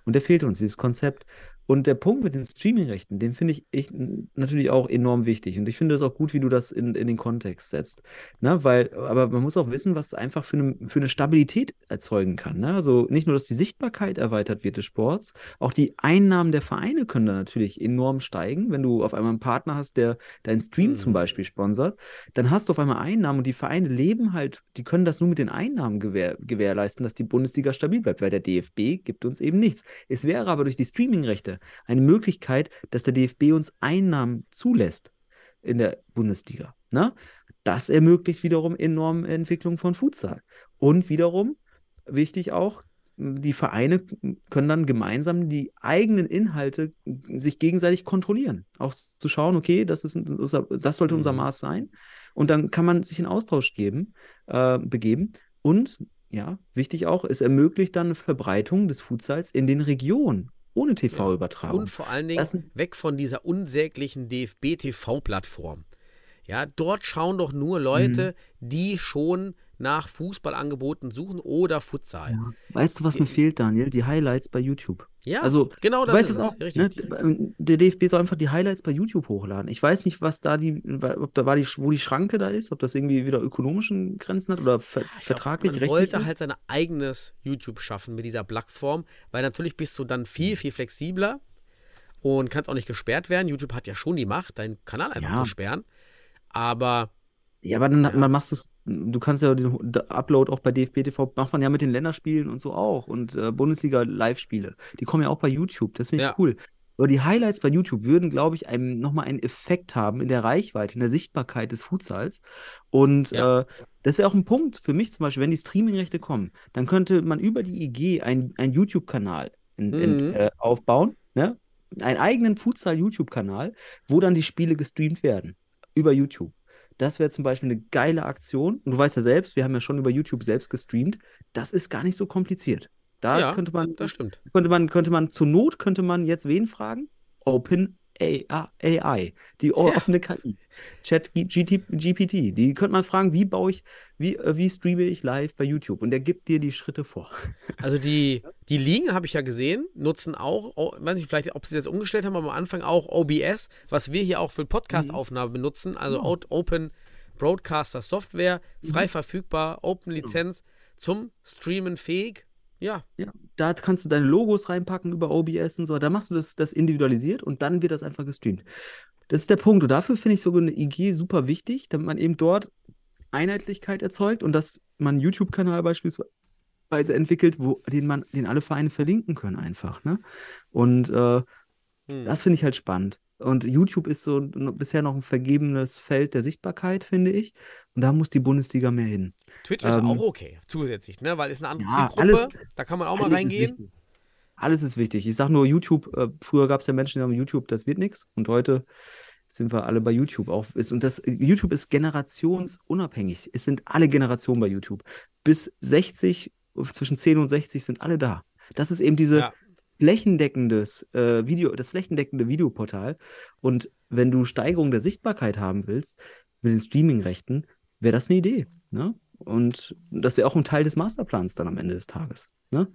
Und der fehlt uns, dieses Konzept. Und der Punkt mit den Streaming-Rechten, den finde ich, ich natürlich auch enorm wichtig. Und ich finde es auch gut, wie du das in, in den Kontext setzt. Ne? Weil, aber man muss auch wissen, was es einfach für eine, für eine Stabilität erzeugen kann. Ne? Also nicht nur, dass die Sichtbarkeit erweitert wird des Sports, auch die Einnahmen der Vereine können da natürlich enorm steigen. Wenn du auf einmal einen Partner hast, der deinen Stream mhm. zum Beispiel sponsert, dann hast du auf einmal Einnahmen und die Vereine leben halt, die können das nur mit den Einnahmen gewähr, gewährleisten, dass die Bundesliga stabil bleibt, weil der DFB gibt uns eben nichts. Es wäre aber durch die Streaming-Rechte eine Möglichkeit, dass der DFB uns Einnahmen zulässt in der Bundesliga. Ne? Das ermöglicht wiederum enorme Entwicklung von Futsal. Und wiederum, wichtig auch, die Vereine können dann gemeinsam die eigenen Inhalte sich gegenseitig kontrollieren. Auch zu schauen, okay, das, ist, das sollte unser mhm. Maß sein. Und dann kann man sich in Austausch geben, äh, begeben. Und ja, wichtig auch, es ermöglicht dann eine Verbreitung des Futsals in den Regionen ohne TV-Übertragung. Und vor allen Dingen weg von dieser unsäglichen DFB-TV-Plattform. Ja, dort schauen doch nur Leute, mhm. die schon nach Fußballangeboten suchen oder Futsal. Ja. Weißt du, was mir fehlt, Daniel? Die Highlights bei YouTube. Ja, also, genau das weißt ist es auch. Richtig. Ne? Der DFB soll einfach die Highlights bei YouTube hochladen. Ich weiß nicht, was da die, ob da war die, wo die Schranke da ist, ob das irgendwie wieder ökonomischen Grenzen hat oder ver ich vertraglich glaub, Man wollte halt sein eigenes YouTube schaffen mit dieser Plattform, weil natürlich bist du dann viel, viel flexibler und kannst auch nicht gesperrt werden. YouTube hat ja schon die Macht, deinen Kanal einfach ja. zu sperren. Aber ja, aber dann ja. man machst du du kannst ja den Upload auch bei DFB TV, macht man ja mit den Länderspielen und so auch und äh, Bundesliga-Live-Spiele. Die kommen ja auch bei YouTube, das finde ich ja. cool. Aber die Highlights bei YouTube würden, glaube ich, einem nochmal einen Effekt haben in der Reichweite, in der Sichtbarkeit des Futsals. Und ja. äh, das wäre auch ein Punkt für mich zum Beispiel, wenn die Streaming-Rechte kommen, dann könnte man über die IG einen YouTube-Kanal mhm. äh, aufbauen, ne? einen eigenen Futsal-YouTube-Kanal, wo dann die Spiele gestreamt werden. Über YouTube. Das wäre zum Beispiel eine geile Aktion. Und du weißt ja selbst, wir haben ja schon über YouTube selbst gestreamt. Das ist gar nicht so kompliziert. Da ja, könnte man, das stimmt. Könnte man, könnte man zur Not könnte man jetzt wen fragen? Open AI, die offene ja. KI, Chat GPT, die könnte man fragen, wie baue ich, wie, äh, wie streame ich live bei YouTube und der gibt dir die Schritte vor. [LAUGHS] Also die, die Ligen, habe ich ja gesehen, nutzen auch, oh, weiß nicht, vielleicht, ob sie das umgestellt haben, aber am Anfang auch OBS, was wir hier auch für Podcast-Aufnahmen benutzen, also oh. Open Broadcaster Software, frei mhm. verfügbar, Open Lizenz, zum Streamen fähig ja. ja. Da kannst du deine Logos reinpacken über OBS und so. Da machst du das, das individualisiert und dann wird das einfach gestreamt. Das ist der Punkt. Und dafür finde ich sogar eine IG super wichtig, damit man eben dort Einheitlichkeit erzeugt und dass man einen YouTube-Kanal beispielsweise entwickelt, wo, den man, den alle Vereine verlinken können, einfach. Ne? Und äh, hm. das finde ich halt spannend. Und YouTube ist so bisher noch ein vergebenes Feld der Sichtbarkeit, finde ich. Und da muss die Bundesliga mehr hin. Twitch ähm, ist auch okay, zusätzlich, ne? Weil es eine andere ja, Zielgruppe, alles, da kann man auch mal reingehen. Alles ist wichtig. Ich sage nur YouTube, äh, früher gab es ja Menschen, die sagen, YouTube, das wird nichts. Und heute sind wir alle bei YouTube auch. Ist, und das YouTube ist generationsunabhängig. Es sind alle Generationen bei YouTube. Bis 60, zwischen 10 und 60 sind alle da. Das ist eben diese, ja flächendeckendes äh, Video, das flächendeckende Videoportal. Und wenn du Steigerung der Sichtbarkeit haben willst, mit den Streaming-Rechten, wäre das eine Idee. Ne? Und das wäre auch ein Teil des Masterplans dann am Ende des Tages. Ne?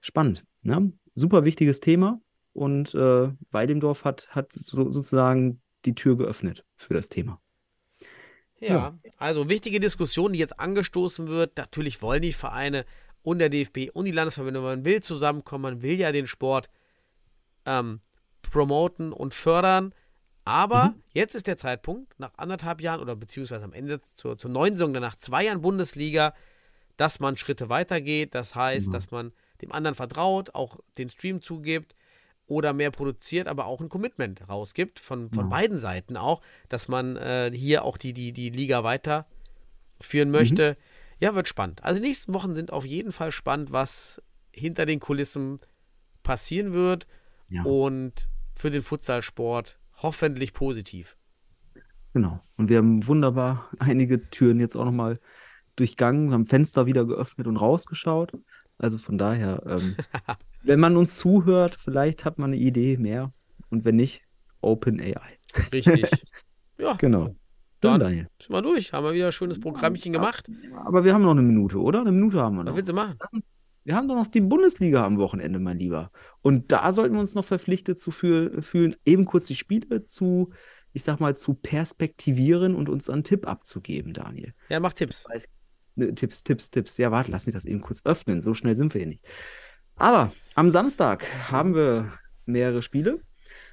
Spannend. Ne? Super wichtiges Thema. Und äh, Weidemdorf hat, hat so, sozusagen die Tür geöffnet für das Thema. Ja, ja, also wichtige Diskussion, die jetzt angestoßen wird. Natürlich wollen die Vereine und der DFB und die Landesverbände, man will zusammenkommen, man will ja den Sport ähm, promoten und fördern. Aber mhm. jetzt ist der Zeitpunkt, nach anderthalb Jahren oder beziehungsweise am Ende zur, zur neuen Saison, nach zwei Jahren Bundesliga, dass man Schritte weitergeht. Das heißt, mhm. dass man dem anderen vertraut, auch den Stream zugibt oder mehr produziert, aber auch ein Commitment rausgibt, von, von mhm. beiden Seiten auch, dass man äh, hier auch die, die, die Liga weiterführen möchte. Ja, wird spannend. Also die nächsten Wochen sind auf jeden Fall spannend, was hinter den Kulissen passieren wird. Ja. Und für den Futsalsport hoffentlich positiv. Genau. Und wir haben wunderbar einige Türen jetzt auch nochmal durchgangen, haben Fenster wieder geöffnet und rausgeschaut. Also von daher, ähm, [LAUGHS] wenn man uns zuhört, vielleicht hat man eine Idee mehr. Und wenn nicht, OpenAI. Richtig. [LAUGHS] Ja, Genau. Dann, Daniel. sind wir durch. Haben wir wieder ein schönes Programmchen gemacht. Aber wir haben noch eine Minute, oder? Eine Minute haben wir Was noch. willst du machen? Uns, wir haben doch noch die Bundesliga am Wochenende, mein Lieber. Und da sollten wir uns noch verpflichtet zu fühl, fühlen, eben kurz die Spiele zu, ich sag mal, zu perspektivieren und uns einen Tipp abzugeben, Daniel. Ja, mach Tipps. Ne, Tipps, Tipps, Tipps. Ja, warte, lass mich das eben kurz öffnen. So schnell sind wir hier nicht. Aber am Samstag haben wir mehrere Spiele.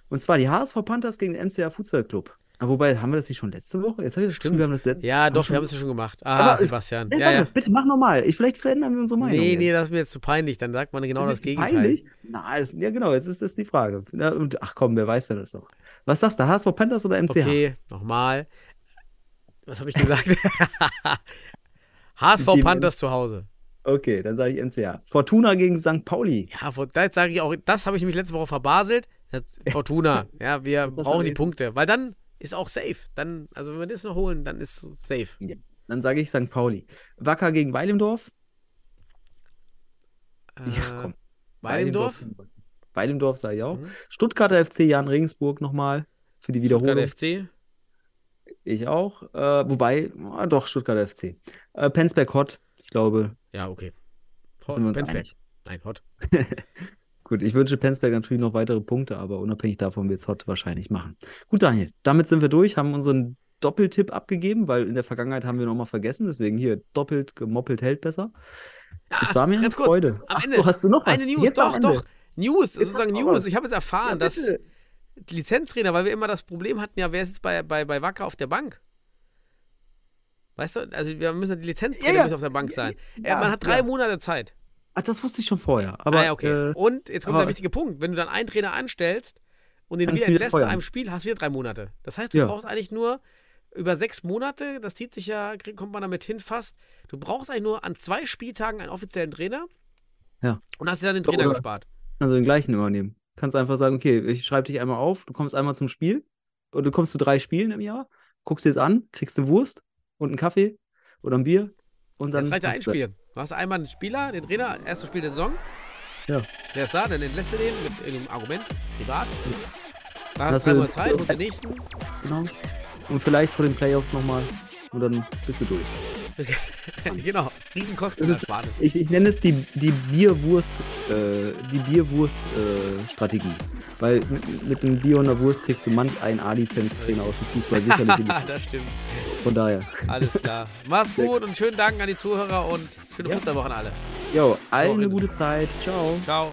Und zwar die HSV Panthers gegen den MCA Futsal Club. Ah, Wobei, haben wir das nicht schon letzte Woche? Jetzt habe ich das Gefühl, Stimmt. wir haben das letzte Ja, doch, wir haben es ja schon gemacht. Ah, Sebastian. Nee, Ja, ja. bitte mach nochmal. Vielleicht verändern wir unsere Meinung. Nee, jetzt. nee, das ist mir jetzt zu peinlich. Dann sagt man genau das ist Gegenteil. Peinlich? Na, das, ja genau, jetzt ist das die Frage. Na, und, ach komm, wer weiß denn das noch? Was sagst du, HSV Panthers oder MCH? Okay, nochmal. Was habe ich gesagt? [LAUGHS] HSV Panthers zu Hause. Okay, dann sage ich MCH. Fortuna gegen St. Pauli. Ja, vor- da sage ich auch, das habe ich mich letzte Woche verbaselt. Fortuna. [LAUGHS] Ja, wir brauchen die? Punkte. Weil dann ist auch safe. Dann, also wenn wir das noch holen, dann ist safe. Dann sage ich St. Pauli. Wacker gegen Weilimdorf. Äh, Ja, komm. Weilendorf? Weilimdorf sage ich auch. Mhm. Stuttgarter FC Jan Regensburg nochmal für die Wiederholung. Stuttgart FC. Ich auch. Äh, wobei, ah, doch, Stuttgarter FC. Äh, Penzberg Hot. Ich glaube, Ja, okay. da sind wir uns Penzberg. einig. Nein, Hot. [LAUGHS] Gut, ich wünsche Penzberg natürlich noch weitere Punkte, aber unabhängig davon wird es Hot wahrscheinlich machen. Gut, Daniel, damit sind wir durch, haben unseren Doppeltipp abgegeben, weil in der Vergangenheit haben wir nochmal vergessen, deswegen hier doppelt gemoppelt hält besser. Es war mir eine kurz, Freude. am Ach Ende. so, hast du noch was? Eine News, Jetzt doch, doch. News, Jetzt sozusagen News. Ich habe jetzt erfahren, Ja, dass Lizenztrainer, weil wir immer das Problem hatten, ja, wer ist jetzt bei, bei, bei Wacker auf der Bank? Weißt du, also wir müssen die Lizenztrainer Ja, ja. müssen auf der Bank sein. Ja, man hat drei. Monate Zeit. Ach, das wusste ich schon vorher. Aber ah, ja, okay. äh, und jetzt kommt aber- der wichtige Punkt. Wenn du dann einen Trainer anstellst und den wieder entlässt nach einem Spiel, hast du wieder drei Monate. Das heißt, du Ja. brauchst eigentlich nur über sechs Monate, das zieht sich ja, kommt man damit hin fast, du brauchst eigentlich nur an zwei Spieltagen einen offiziellen Trainer Ja. und hast dir dann den Trainer Oder- gespart. also den gleichen immer nehmen. Kannst einfach sagen, okay, ich schreibe dich einmal auf, du kommst einmal zum Spiel und du kommst zu drei Spielen im Jahr, guckst dir das an, kriegst eine Wurst und einen Kaffee oder ein Bier und dann Jetzt reicht ja ein Spiel. Du hast einmal einen Spieler, den Trainer, erstes Spiel der Saison. Ja. Der ist da, dann entlässt du den mit irgendeinem Argument, privat. Dann Hast du Monate Zeit, holst den nächsten. Genau. Und vielleicht vor den Playoffs nochmal und dann bist du durch. [LAUGHS] genau, Riesenkostenersparnis. Ich, ich nenne es die, die Bierwurst, äh, die Bierwurst-Strategie. Weil mit, mit einem Bier und einer Wurst kriegst du manch einen A-Lizenz-Trainer aus dem Fußball sicherlich. in die- [LAUGHS] das stimmt. Von daher. Alles klar. Mach's gut und schönen Dank an die Zuhörer und schöne Ja. Fußballwoche an alle. Jo, allen eine gute Zeit. Ciao. Ciao.